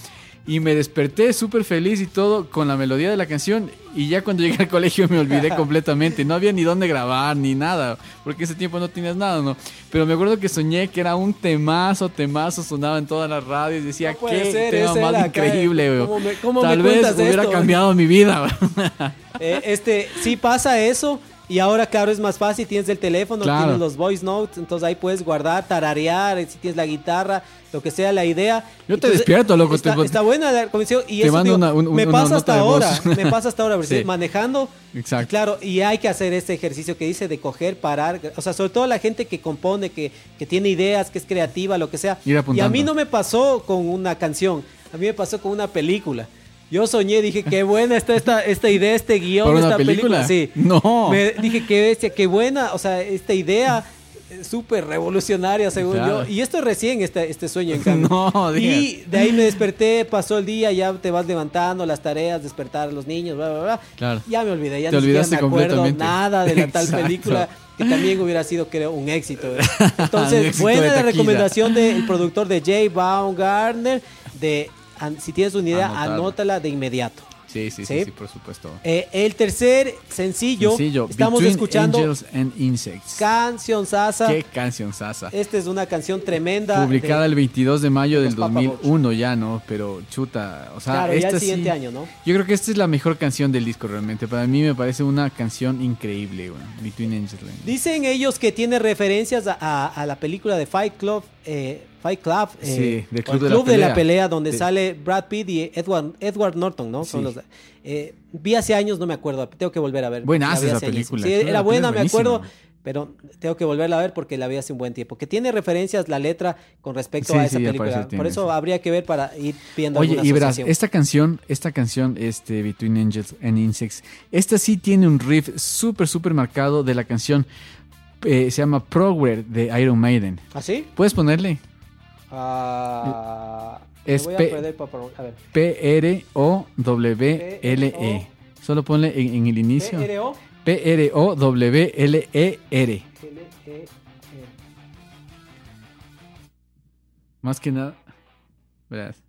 Y me desperté súper feliz y todo con la melodía de la canción. Y ya cuando llegué al colegio me olvidé completamente. No había ni dónde grabar ni nada. Porque ese tiempo no tenías nada, ¿no? Pero me acuerdo que soñé que era un temazo, temazo. Sonaba en todas las radios. Decía, No qué ser, tema más era increíble. ¿Cómo me- cómo Tal me vez hubiera esto? cambiado mi vida. Eh, este, sí pasa eso. Y ahora, claro, es más fácil. Tienes el teléfono, Claro. tienes los voice notes. Entonces ahí puedes guardar, tararear. eh, Si tienes la guitarra, lo que sea la idea. Yo te despierto, loco, Está, te- está buena la comisión. Y te eso, mando digo, una- un- me pasa nota hasta ahora. Me pasa hasta ahora. Sí. manejando. Exacto. Y claro, y hay que hacer este ejercicio que dice de coger, parar. O sea, sobre todo la gente que compone, que, que tiene ideas, que es creativa, lo que sea. Y a mí no me pasó con una canción. A mí me pasó con una película. Yo soñé, dije, qué buena está esta, esta idea, este guion, ¿Por una esta película? Sí. No. Me dije, qué bestia, qué buena. O sea, esta idea eh, súper revolucionaria, según Claro. yo. Y esto recién, este, este sueño, en cambio. No, Y de ahí me desperté, pasó el día, ya te vas levantando, las tareas, despertar a los niños, bla, bla, bla. Claro. Ya me olvidé, ya Te ni olvidaste me acuerdo nada de la tal Exacto. película que también hubiera sido, creo, un éxito. Un Entonces, éxito buena la recomendación del productor de Jay Baumgartner de an- si tienes una idea, anótala de inmediato. Sí, sí, ¿Sí? sí, sí, por supuesto. Eh, el tercer sencillo, Sencillo. estamos Between escuchando Angels and Insects. Canción Sasa. Qué canción sasa. Esta es una canción tremenda. Publicada de- el 22 de mayo del los Papa 2001 ya, ¿no? Pero chuta, o sea, Claro, ya esta el siguiente sí- año, ¿no? Yo creo que esta es la mejor canción del disco realmente. Para mí me parece una canción increíble, bueno, Between Angels and Dicen ellos que tiene referencias a, a- a la película de Fight Club, eh, Fight Club, eh, Sí, del o Club el de la Club de la Pelea. donde Sí. sale Brad Pitt y Edward, Edward Norton, ¿no? Son Sí. los, eh, vi hace años, no me acuerdo, tengo que volver a ver. Esa hace años. película, Sí, claro, era buena, me acuerdo, pero tengo que volverla a ver porque la vi hace un buen tiempo. Que tiene referencias la letra con respecto a esa película. tiene, Por eso habría que ver para ir viendo Oye, y verás, esta canción, esta canción, este, Between Angels and Insects, esta sí tiene un riff súper, súper marcado de la canción, eh, se llama Progress de Iron Maiden. ¿Ah, sí? ¿Puedes ponerle? Ah, Es voy a perder ver. P-R-O-W-L-E. Solo ponle en, en el inicio. PRO. P-R-O-W-L-E-R. L-E-E. Más que nada. Verás.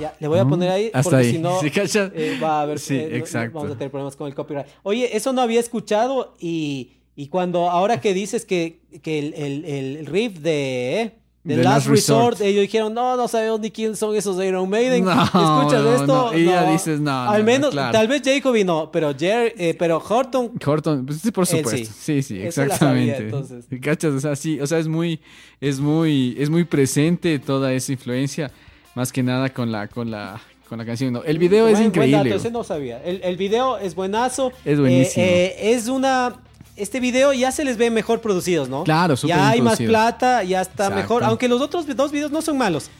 Ya, le voy a poner ahí Hasta porque ahí. si no eh, va a haber Sí, eh, exacto. vamos a tener problemas con el copyright. Oye, eso no había escuchado y, y cuando ahora que dices que, que el, el, el riff de eh, The The Last, Last Resort, Resort. ellos dijeron, no, no sabemos ni quién son esos de Iron Maiden. No, ¿Escuchas no, esto? no. Y ya dices, no, Al no, menos, claro. tal vez Jacoby no, pero Jerry, eh, pero Horton, Horton, pues sí, por supuesto. sí. Sí, la sabía, exactamente. entonces. ¿Cachas? O sea, sí, o sea, es muy, es muy, es muy presente toda esa influencia, más que nada con la, con la, con la canción. No, el video es Buen- buen increíble. dato, ese no sabía. El, el video es buenazo. Es buenísimo. Eh, eh, es una. Este video ya se les ve mejor producidos, ¿no? Claro, súper Ya hay más plata, ya está Exacto. mejor. Aunque los otros dos videos no son malos.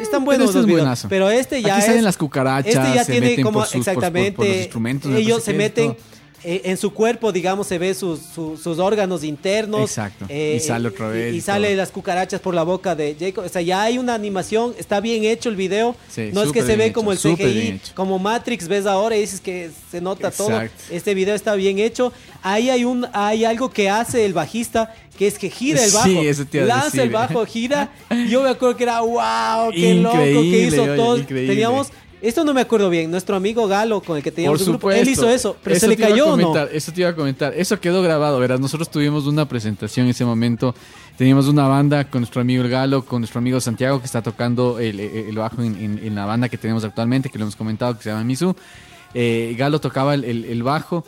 Están pero buenos este los es videos. Pero este ya Aquí es. salen las cucarachas, Este ya se tiene meten como por- por- exactamente. por los instrumentos, me ellos se meten. todo. Eh, en su cuerpo, digamos, se ve sus, su- sus órganos internos. Exacto. Y sale otra vez Y, y sale todo. las cucarachas por la boca de Jacob. O sea, ya hay una animación, está bien hecho el video. Sí, no es que se ve como el CGI, como Matrix ves ahora y dices que se nota todo. Exacto. Este video está bien hecho. Ahí hay un hay algo que hace el bajista que es que gira el bajo. Sí, eso te Lanza decir. el bajo, gira. Yo me acuerdo que era wow, qué loco que hizo oye, todo. increíble. Teníamos esto no me acuerdo bien. Nuestro amigo Galo con el que Por teníamos un grupo, él hizo eso, pero Eso se le cayó o no. Eso te iba a comentar. Eso quedó grabado, verás. Nosotros tuvimos una presentación en ese momento. Teníamos una banda con nuestro amigo El Galo, con nuestro amigo Santiago, que está tocando el, el- bajo en, en- en la banda que tenemos actualmente, que lo hemos comentado, que se llama Misu. Eh, Galo tocaba el, el- el bajo.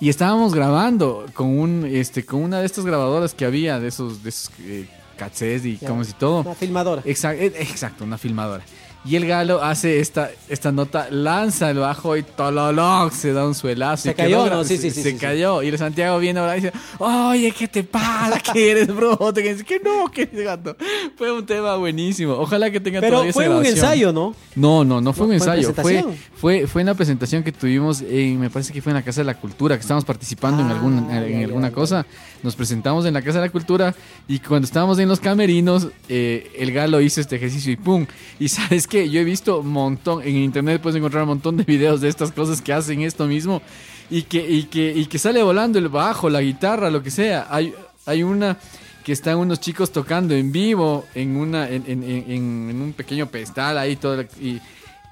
Y estábamos grabando con un este con una de estas grabadoras que había, de esos, de esos eh, cassettes y como si todo. Una filmadora. Exacto, exacto, una filmadora. Y el galo hace esta, esta nota, lanza el bajo y tololog, se da un suelazo. Se y quedó cayó, gra- ¿no? Sí, sí, sí, Se sí, sí. cayó. Y el Santiago viene ahora y dice, oye, ¿qué te pasa? ¿Qué eres, bro? Te dice que no, que gato. Fue un tema buenísimo. Ojalá que tenga Pero todavía esa fue un grabación. ensayo, ¿no? No, no, no fue No, un en ensayo. Fue, fue, fue en la presentación que tuvimos, en, me parece que fue en la Casa de la Cultura, que estábamos participando en, Ah, algún, en ya, ya, alguna ya. cosa. Nos presentamos en la Casa de la Cultura y cuando estábamos en los camerinos, eh, el galo hizo este ejercicio y ¡pum! Y sabes qué, yo he visto montón, en internet puedes encontrar un montón de videos de estas cosas que hacen esto mismo y que, y que, y que sale volando el bajo, la guitarra, lo que sea. Hay, hay una que están unos chicos tocando en vivo en una en, en- en- en un pequeño pedestal ahí todo y,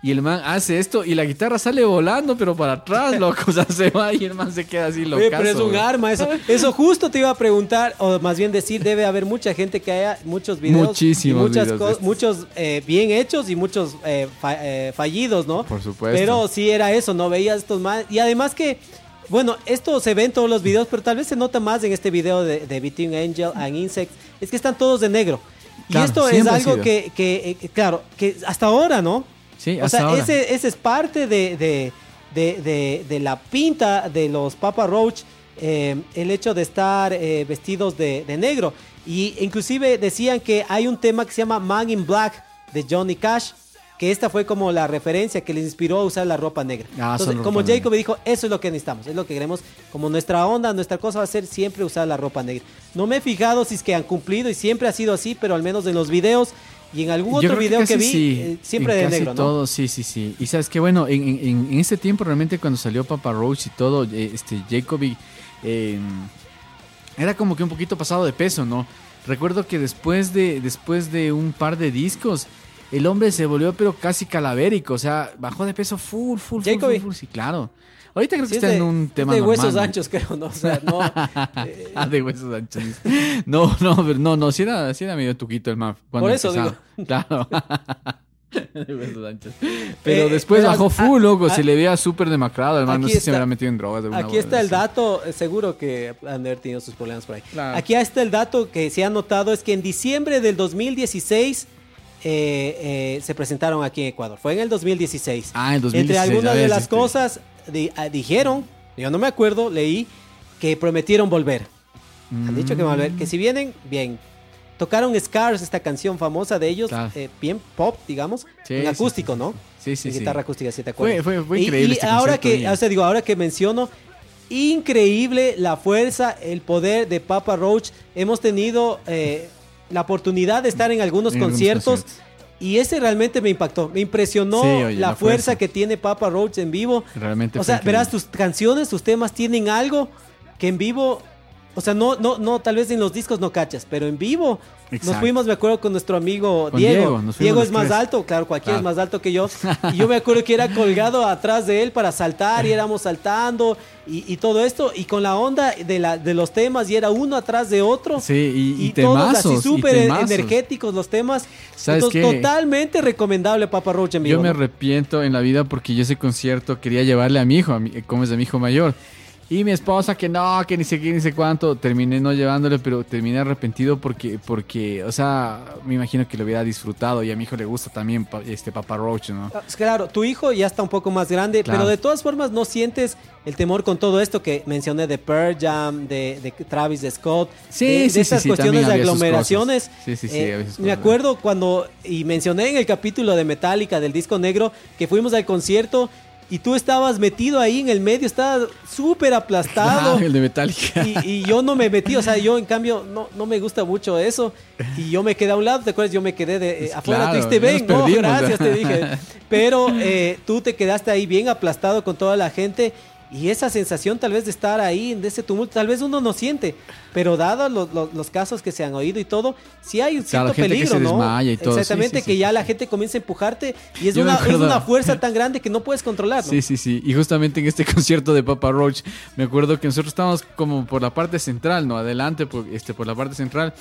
y el man hace esto y la guitarra sale volando pero para atrás loco o sea se va y el man se queda así loco pero es un arma eso. Eso justo te iba a preguntar, o más bien decir, debe haber mucha gente que haya muchos videos. Muchísimos y muchas videos muchos eh, bien hechos y muchos eh, fa- eh, fallidos, ¿no? Por supuesto. Pero sí era eso, ¿no? Veías estos más. Y además que, bueno, esto se ve en todos los videos, pero tal vez se nota más en este video de, de Between Angel and Insects. Es que están todos de negro. Y Claro, esto es algo que, que, claro, que hasta ahora, ¿no? Sí O hasta sea, ahora. ese, ese es parte de, de, de- de- la pinta de los Papa Roach, eh, el hecho de estar eh, vestidos de, negro. Y inclusive decían que hay un tema que se llama Man in Black de Johnny Cash, que esta fue como la referencia que les inspiró a usar la ropa negra. Ah, Entonces, como Jacob dijo, eso es lo que necesitamos, es lo que queremos, como nuestra onda, nuestra cosa va a ser siempre usar la ropa negra. No me he fijado si es que han cumplido y siempre ha sido así, pero al menos en los videos y en algún otro video que, vi, sí, eh, siempre en de casi negro, ¿no? todo, sí, sí, sí. Y sabes que bueno, en, en, en ese tiempo realmente cuando salió Papa Roach y todo, eh, este Jacoby eh, era como que un poquito pasado de peso, ¿no? Recuerdo que después de, después de un par de discos, el hombre se volvió pero casi calavérico, o sea, bajó de peso full, full, full, Jacoby. full, full, sí, claro. Ahorita creo que Sí, está de- en un tema de normal, huesos ¿no? anchos, creo, ¿no? O sea, no. eh, Ah, de huesos anchos. No, no, pero no, no, sí era, sí era medio tuquito el man. cuando Por eso empezaba. digo. Claro. De huesos anchos. Pero Eh, después pero bajó full, loco. se le veía súper demacrado. El man no sé si se está- habrá metido en drogas. de alguna Aquí está el dato, eh, seguro que han de haber tenido sus problemas por ahí. Claro. Aquí está el dato que se ha notado, es que en diciembre del 2016 eh, eh, se presentaron aquí en Ecuador. Fue en el 2016. Ah, en 2016, Entre algunas de las cosas di- ah, dijeron, yo no me acuerdo, leí que prometieron volver. Han dicho que van a volver. Que si vienen, bien. Tocaron Scars, esta canción famosa de ellos, Claro. eh, bien pop, digamos, Sí, en sí, acústico, ¿no? Sí, sí, en sí. guitarra acústica, si te acuerdas. Fue, fue, fue increíble. Y, este ahora que, o sea, digo, ahora que menciono, increíble la fuerza, el poder de Papa Roach. Hemos tenido eh, la oportunidad de estar en algunos En algunos conciertos. Y ese realmente me impactó, me impresionó Sí, oye, la, la fuerza, fuerza. que tiene Papa Roach en vivo. Realmente O sea, verás, tus canciones, tus temas tienen algo que en vivo, o sea, no, no, no, tal vez en los discos no cachas, pero en vivo nos fuimos, me acuerdo, con nuestro amigo Con Diego. Diego, es más tres. alto, claro, cualquiera es más alto que yo. Y yo me acuerdo que era colgado atrás de él para saltar y éramos saltando y, y todo esto, y con la onda de, la, de los temas, y era uno atrás de otro. Sí, y, y, todos temazos. así y súper energéticos los temas. ¿Sabes Entonces, qué? totalmente recomendable Papa Roach en vivo. Yo me ¿no? arrepiento en la vida porque yo ese concierto quería llevarle a mi hijo, a mi, como es de mi hijo mayor. Y mi esposa que no, que ni sé qué, ni sé cuánto, terminé no llevándole, pero terminé arrepentido porque, porque, o sea, me imagino que lo hubiera disfrutado y a mi hijo le gusta también este Papa Roach, ¿no? Ah, Claro, tu hijo ya está un poco más grande, Claro. pero de todas formas no sientes el temor con todo esto que mencioné de Pearl Jam, de, de Travis Scott, Sí, de, sí, sí, cuestiones de aglomeraciones. Sí, sí, sí, Eh, me acuerdo cuando, y mencioné en el capítulo de Metallica del disco negro, que fuimos al concierto y tú estabas metido ahí en el medio, estabas súper aplastado. Ah, el de Metallica. Y, y yo no me metí, o sea, yo en cambio no, no me gusta mucho eso. Y yo me quedé a un lado, ¿te acuerdas? Yo me quedé de eh, Pues afuera, claro, ven, no, gracias, te dije. Pero eh, tú te quedaste ahí bien aplastado con toda la gente. Y esa sensación tal vez de estar ahí, de ese tumulto, tal vez uno no siente. Pero dado los, los- los casos que se han oído y todo, sí hay un Claro, cierto que peligro, se ¿no? y todo, Exactamente, sí, que sí, ya la gente comienza a empujarte y es una, es una fuerza tan grande que no puedes controlar, ¿no? Sí, sí, sí. Y justamente en este concierto de Papa Roach, me acuerdo que nosotros estábamos como por la parte central, ¿no? Adelante, por, este, por la parte central.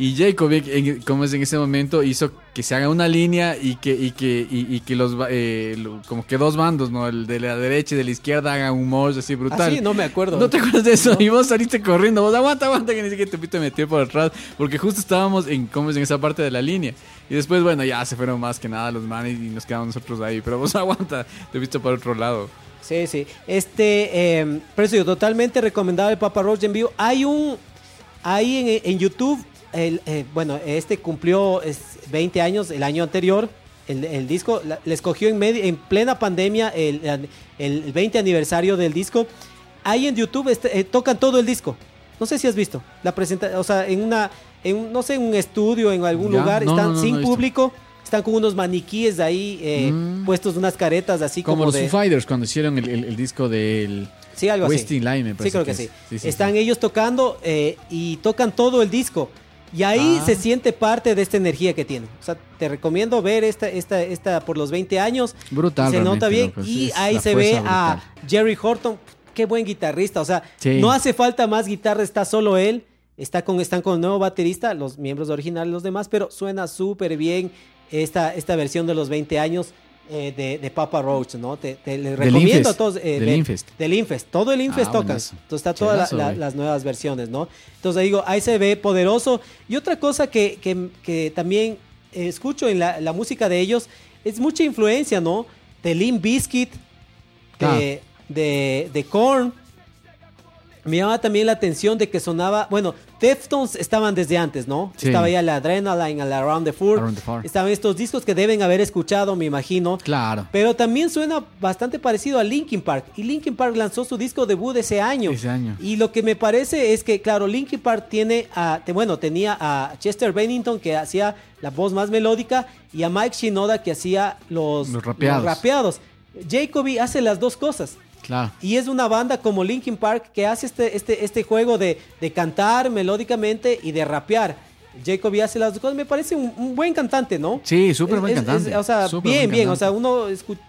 Y Jacob, en- como es en ese momento, hizo que se haga una línea y que, y que, y, y que los, eh, como que dos bandos, ¿no? El de la derecha y de la izquierda hagan un mosh así brutal. Así, no me acuerdo. ¿No te acuerdas de eso? Y vos saliste corriendo, vos aguanta, aguanta, que ni siquiera te a meter por atrás, porque justo estábamos en, como es en esa parte de la línea. Y después, bueno, ya se fueron más que nada los manes y nos quedamos nosotros ahí, pero vos aguanta, te fuiste por otro lado. Sí, sí. Este, eh, eso digo, totalmente recomendable Papa Roach en vivo. Hay un, ahí en, en YouTube, el, eh, bueno, este cumplió es, 20 años el año anterior. El, el disco la- le escogió en, medio, en plena pandemia el, el 20 aniversario del disco. Ahí en YouTube este, eh, tocan todo el disco. No sé si has visto la presentación, o sea, en una, en, un- no sé, en un estudio, en algún Ya, lugar, no, están no, no, sin público, están con unos maniquíes ahí eh, Mm. puestos unas caretas así Como, como, los de... Foo Fighters cuando hicieron el, el- el disco del Sí, algo así. Line, me Sí, parece creo que, que sí. Sí, sí, Están sí. ellos tocando eh, y tocan todo el disco. Y ahí Ah. se siente parte de esta energía que tienen. O sea, te recomiendo ver esta, esta, esta por los 20 años. Brutal, Se nota bien. sí, y ahí se ve a. Jerry Horton. Qué buen guitarrista. O sea, Sí. no hace falta más guitarra, está solo él. Está con, están con el nuevo baterista, los miembros originales, los demás, pero suena súper bien esta, esta versión de los 20 años eh, de, de Papa Roach, ¿no? Te, te les recomiendo a todos. eh, del Infest. Del Infest. Todo el Infest Ah, tocan. Entonces está todas la- la- las nuevas versiones, ¿no? Entonces digo, ahí se ve poderoso. Y otra cosa que, que- que también escucho en la, la música de ellos es mucha influencia, ¿no? De Limp Bizkit, de, de, de Korn. Me llama también la atención de que sonaba, bueno, Deftones estaban desde antes, ¿no? Sí. Estaba ya la Adrenaline, la Around the Fur. Around the Fur. Estaban estos discos que deben haber escuchado, me imagino. Claro. Pero también suena bastante parecido a Linkin Park. Y Linkin Park lanzó su disco debut ese año. Ese año. Y lo que me parece es que, claro, Linkin Park tiene a, bueno, tenía a Chester Bennington que hacía la voz más melódica y a Mike Shinoda que hacía los, Los rapeados. rapeados. Jacoby hace las dos cosas. Claro. Y es una banda como Linkin Park que hace este, este, este juego de, de cantar melódicamente y de rapear. Jacoby hace las dos cosas. Me parece un, un buen cantante, ¿no? Sí, súper buen es- cantante. o sea, bien, bien. O sea, uno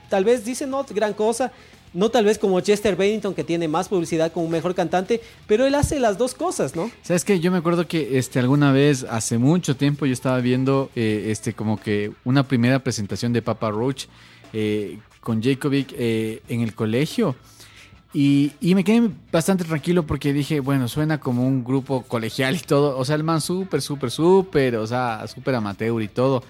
tal vez dice no gran cosa. No tal vez como Chester Bennington que tiene más publicidad como un mejor cantante, pero él hace las dos cosas, ¿no? ¿Sabes qué? Yo me acuerdo que este, alguna vez, hace mucho tiempo, yo estaba viendo eh, este, como que una primera presentación de Papa Roach eh, con Jacobic eh, en el colegio. Y, y me quedé bastante tranquilo porque dije, bueno, suena como un grupo colegial y todo. O sea, el man súper, súper, súper, o sea, súper amateur y todo.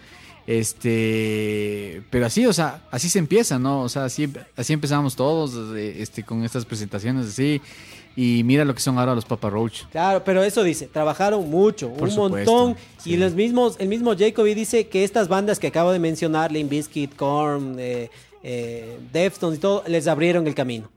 Este, pero así, o sea, así se empieza, ¿no? O sea, así, así empezamos todos, este, con estas presentaciones así. Y mira lo que son ahora los Papa Roach. Claro, pero eso dice, trabajaron mucho, Por un supuesto, montón. sí. Y los mismos, el mismo Jacoby dice que estas bandas que acabo de mencionar, Limp Bizkit, Korn, eh, eh, Deftones y todo, les abrieron el camino.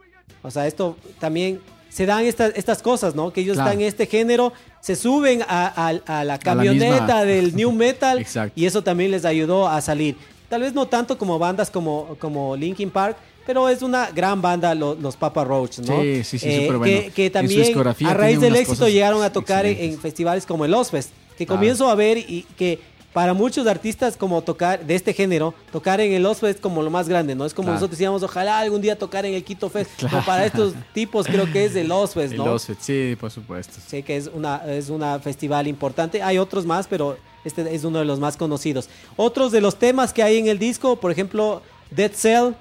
O sea, esto también se dan estas, estas cosas, ¿no? Que ellos Claro. están en este género, se suben a, a- a la camioneta del new metal y eso también les ayudó a salir. Tal vez no tanto como bandas como, como Linkin Park, pero es una gran banda lo- los Papa Roach, ¿no? Sí, sí, sí, Eh, súper bueno. que, también a raíz del éxito llegaron a tocar en, festivales como el Ozfest, que Claro. comienzo a ver y que para muchos artistas como tocar de este género, tocar en el Ozfest es como lo más grande, ¿no? Es como Claro. nosotros decíamos, ojalá algún día tocar en el Quito Fest. Pero para estos tipos creo que es el El ¿no? Ozfest, sí, por supuesto. Sé que es una es una festival importante. Hay otros más, pero este es uno de los más conocidos. Otros de los temas que hay en el disco, por ejemplo, Dead Cell,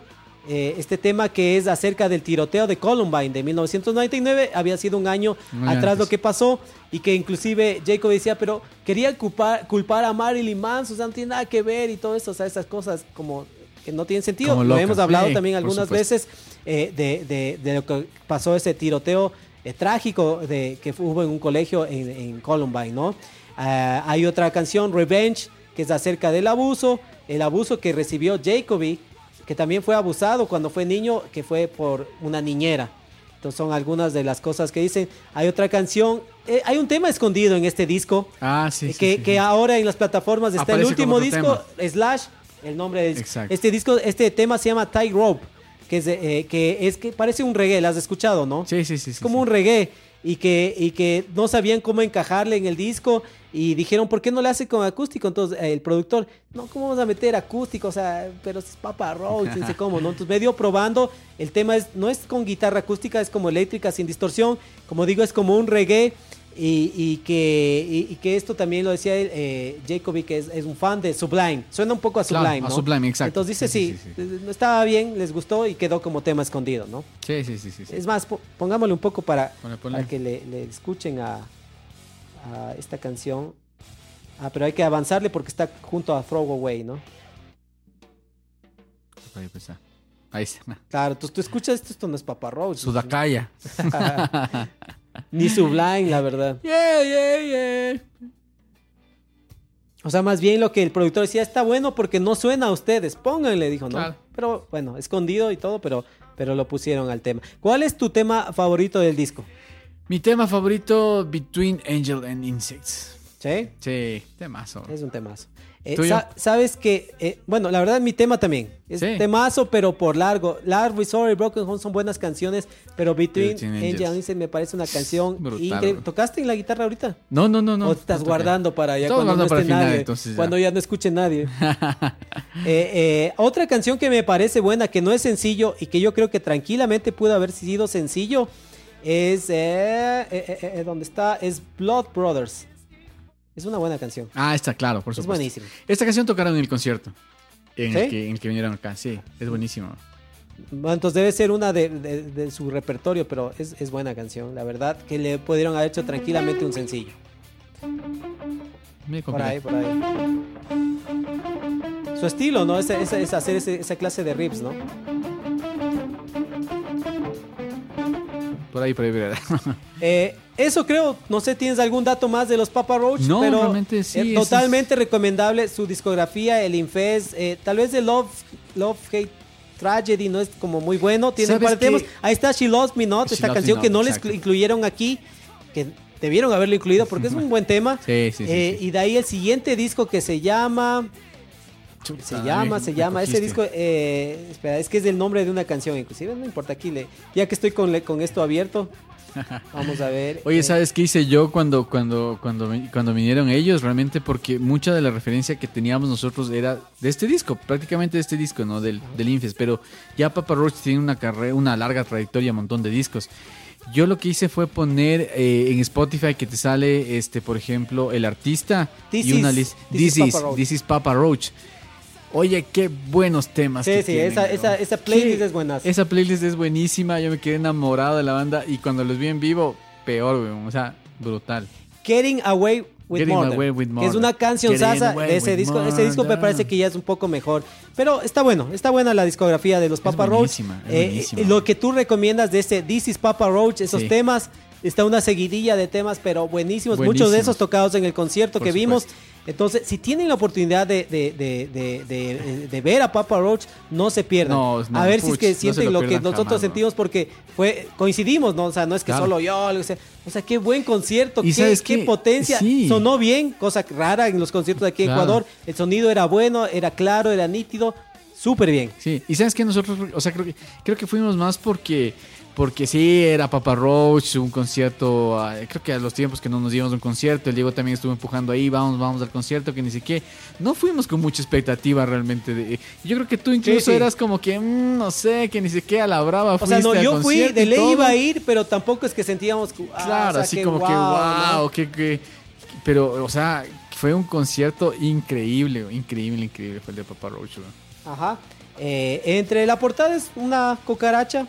eh, este tema que es acerca del tiroteo de Columbine de 1999, había sido un año Muy atrás antes. lo que pasó y que inclusive Jacob decía, pero quería culpar, culpar a Marilyn Manson, o sea, no tiene nada que ver y todo eso, o sea, esas cosas como que no tienen sentido. Como Lo locas, hemos hablado sí, también algunas veces eh, de, de- de lo que pasó ese tiroteo eh, trágico de, que hubo en un colegio en, en Columbine, ¿no? Ah, hay otra canción, Revenge, que es acerca del abuso, el abuso que recibió Jacoby, que también fue abusado cuando fue niño, que fue por una niñera. Entonces son algunas de las cosas que dicen. Hay otra canción, eh, hay un tema escondido en este disco, Ah, sí, eh, sí, que, sí, que ahora en las plataformas está el Aparece último disco, Slash, el nombre del Exacto. este disco, este tema se llama Tie Rope, que es, eh, que es que parece un reggae, ¿lo has escuchado, no? Sí, sí, sí. Es como un reggae y que, y que no sabían cómo encajarle en el disco y dijeron, ¿por qué no le hace con acústico? Entonces eh, el productor, no, ¿cómo vamos a meter acústico? O sea, pero si es Papa Roach, dice cómo, ¿no? Entonces medio probando, el tema es, no es con guitarra acústica, es como eléctrica sin distorsión, como digo, es como un reggae y, y que, y, y que esto también lo decía él, eh, Jacoby, que es, es un fan de Sublime, suena un poco a Claro, Sublime, a. Sublime, exacto. Entonces dice, Sí, sí, sí, estaba bien, les gustó y quedó como tema escondido, ¿no? Sí, sí, sí, sí. Es más, po- pongámosle un poco para, Ponle, ponle. para que le, le escuchen a, a esta canción. Ah, pero hay que avanzarle porque está junto a Throw Away, ¿no? Ahí está. Ahí está. Claro, tú, tú escuchas esto, esto no es Papa Roach. Sudakaya. Ni Sublime, la verdad. Yeah, yeah, yeah. O sea, más bien lo que el productor decía, está bueno porque no suena a ustedes, pónganle, dijo, ¿no? Claro. Pero bueno, escondido y todo, pero, pero lo pusieron al tema. ¿Cuál es tu tema favorito del disco? Mi tema favorito, Between Angel and Insects. ¿Sí? Sí, temazo. Es un temazo. Eh, Sabes que, eh, bueno, la verdad mi tema también. Es Sí. temazo, pero por largo. Largo y Sorry, Broken Home son buenas canciones, pero Between, Angel and me parece una canción Brutal, increíble. bro. ¿Tocaste en la guitarra ahorita? No, no, no, no. ¿O estás no guardando para ya Estamos cuando no esté final, nadie? entonces ya. Cuando ya no escuche nadie. Eh, otra canción que me parece buena, que no es sencillo y que yo creo que tranquilamente pudo haber sido sencillo, es... ¿Dónde está? Es Blood Brothers. Es una buena canción. Ah, está claro, por Es supuesto. buenísimo. Esta canción tocaron en el concierto. En, ¿Sí? el, que, en el que vinieron acá, sí. Es buenísimo. Entonces debe ser una de, de- de su repertorio, pero es, es buena canción, la verdad, que le pudieron haber hecho tranquilamente un sencillo. Mira, Por ahí, por ahí. Su estilo, ¿no? Es, es- es hacer ese- esa clase de riffs, ¿no? Por ahí, por ahí, por ahí. Eh, eso creo, no sé, ¿tienes algún dato más de los Papa Roach? No, pero realmente sí, eh, totalmente recomendable su discografía, el Infest, eh, tal vez el Love, Love Hate Tragedy no es como muy bueno. Tiene un ¿Sabes par de temas. Ahí está She Lost Me Not, She esta Me canción que no les incluyeron aquí, que debieron haberlo incluido porque es un buen tema. Sí, sí, sí, Eh, sí. Y de ahí el siguiente disco que se llama... Se llama, me se llama. Ese disco, eh, espera, es que es el nombre de una canción, inclusive, no importa aquí. Le, ya que estoy con, le- con esto abierto, vamos a ver. Oye, eh, ¿sabes qué hice yo cuando, cuando, cuando, cuando vinieron ellos? Realmente porque mucha de la referencia que teníamos nosotros era de este disco, prácticamente de este disco, ¿no? Del, del Infest. Pero ya Papa Roach tiene una carrera, una larga trayectoria, un montón de discos. Yo lo que hice fue poner eh, en Spotify que te sale, este, por ejemplo, el artista This y una is- lista. This This, is is, Papa Roach. this is Papa Roach. Oye, qué buenos temas. Sí, que sí, tienen, esa, ¿no? esa, esa playlist Qué- es buena. Esa playlist es buenísima, yo me quedé enamorado de la banda y cuando los vi en vivo, peor, weón, o sea, brutal. Getting Away with Getting Murder, Away with que es Murder. una canción Getting sasa de ese disco. Ese disco me Murder. parece que ya es un poco mejor. Pero está bueno, está buena la discografía de los Papa Roach. Eh, buenísima. lo que tú recomiendas de ese This is Papa Roach, esos Sí. temas, está una seguidilla de temas, pero buenísimos. Muchos de esos tocados en el concierto Por que vimos. Entonces, si tienen la oportunidad de, de- de- de- de- de ver a Papa Roach, no se pierdan. No, no, a ver si es que no sienten lo lo, que nosotros jamás, sentimos porque fue coincidimos, ¿no? O sea, no es que Claro. solo yo, o sea, o sea, qué buen concierto, Y qué, ¿sabes qué qué? potencia. Sí. Sonó bien, cosa rara en los conciertos de aquí en Claro. Ecuador. El sonido era bueno, era claro, era nítido, súper bien. Sí, y sabes que nosotros, o sea, creo que, creo que fuimos más porque, porque sí, era Papa Roach, un concierto, ah, creo que a los tiempos que no nos a un concierto, el Diego también estuvo empujando ahí, vamos, vamos al concierto, que ni siquiera, no fuimos con mucha expectativa realmente. De, yo creo que tú incluso sí. eras como que, mm, no sé, que ni siquiera la brava O sea, no, al yo fui, de ley iba a ir, pero tampoco es que sentíamos. que, ah, Claro, o sea, así que como que, ¿no? wow, que, que- pero, o sea, fue un concierto increíble, increíble, increíble, fue el de Papa Roach. güey. Ajá. Eh, entre la portada es una cucaracha.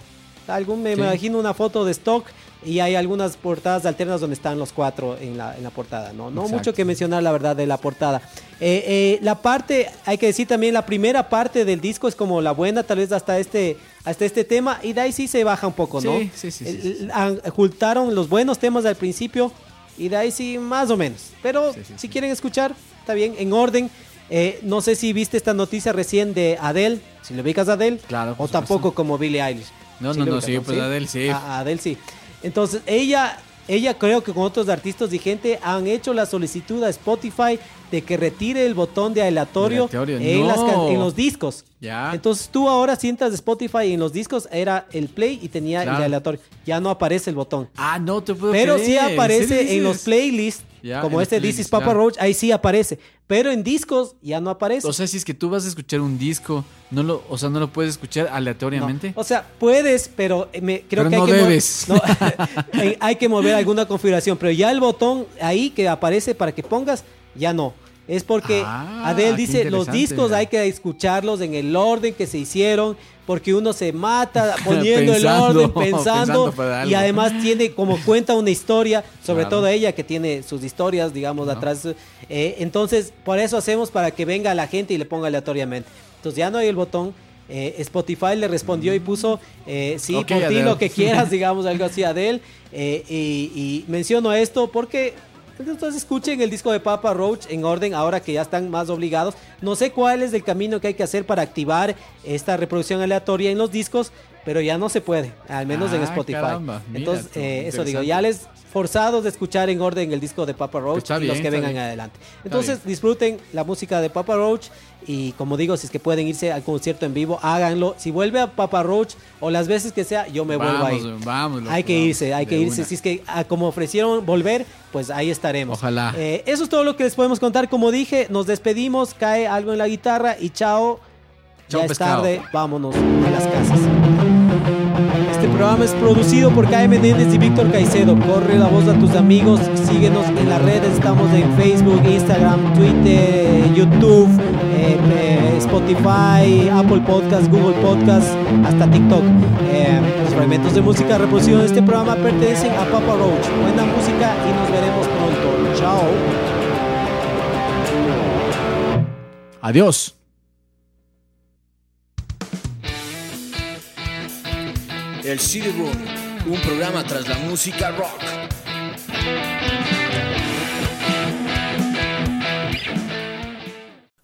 Algún, me Sí. imagino una foto de stock. Y hay algunas portadas alternas donde están los cuatro en la, en la portada. No, no Exacto. mucho que mencionar, la verdad, de la portada. Eh, eh, la parte, hay que decir también, la primera parte del disco es como la buena, tal vez hasta este, hasta este tema. Y de ahí sí se baja un poco, ¿no? Sí, sí, sí, sí, sí. Ocultaron los buenos temas al principio. Y de ahí sí, más o menos. Pero Sí, si quieren escuchar, está bien, en orden. Eh, no sé si viste esta noticia recién de Adele, si le ubicas a Adele, Claro, o tampoco como Billie Eilish. No, Sí no, no, sí, pues Adele sí. A, a Adele sí. Entonces, ella, ella creo que con otros artistas y gente han hecho la solicitud a Spotify de que retire el botón de aleatorio, Aleatorio, en, no. los discos. Ya. Entonces tú ahora sientas Spotify y en los discos era el play y tenía el aleatorio. Ya no aparece el botón. Ah, no te puedo Pero creer. sí ¿En serio aparece en los playlists, Ya, como este This is Papa ya. Roach, ahí sí aparece. Pero en discos ya no aparece. O sea, si es que tú vas a escuchar un disco, no lo, o sea, no lo puedes escuchar No. aleatoriamente. O sea, puedes, pero me, creo Pero que no hay que debes. no, hay que mover alguna configuración, pero ya el botón ahí que aparece para que pongas, ya no. Es porque Ah, Adele dice, los discos hay que escucharlos en el orden que se hicieron, porque uno se mata poniendo el orden, pensando, y además tiene como cuenta una historia, sobre Claro. todo ella que tiene sus historias, digamos, atrás. Eh, entonces, por eso hacemos para que venga la gente y le ponga aleatoriamente. Entonces ya no hay el botón. Eh, Spotify le respondió y puso, eh, sí, por ti lo que quieras, digamos, algo así, Adele. Y, y menciono esto porque entonces escuchen el disco de Papa Roach en orden ahora que ya están más obligados. No sé cuál es el camino que hay que hacer para activar esta reproducción aleatoria en los discos, pero ya no se puede, al menos en Ah, Spotify. caramba, Entonces, tú, eh, eso digo, ya les forzados de escuchar en orden el disco de Papa Roach y los que vengan bien. adelante. Entonces, disfruten la música de Papa Roach y como digo, si es que pueden irse al concierto en vivo, háganlo. Si vuelve a Papa Roach o las veces que sea, yo me vuelvo a ir. Vamos, Hay que irse, hay que irse. una. Si es que ah, como ofrecieron volver, pues ahí estaremos. Ojalá. Eh, eso es todo lo que les podemos contar. Como dije, nos despedimos, cae algo en la guitarra y chao. Chao, ya es tarde, vámonos a las casas. Este programa es producido por Menéndez y Víctor Caicedo. Corre la voz a tus amigos, síguenos en las redes, estamos en Facebook, Instagram, Twitter, YouTube, eh, Spotify, Apple Podcast, Google Podcast, hasta TikTok. Eh, los fragmentos de música reproducidos en este programa pertenecen a Papa Roach. Buena música y nos veremos pronto. Chao. Adiós. El CD Room, un programa tras la música rock.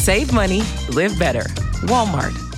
Save money, live better. Walmart.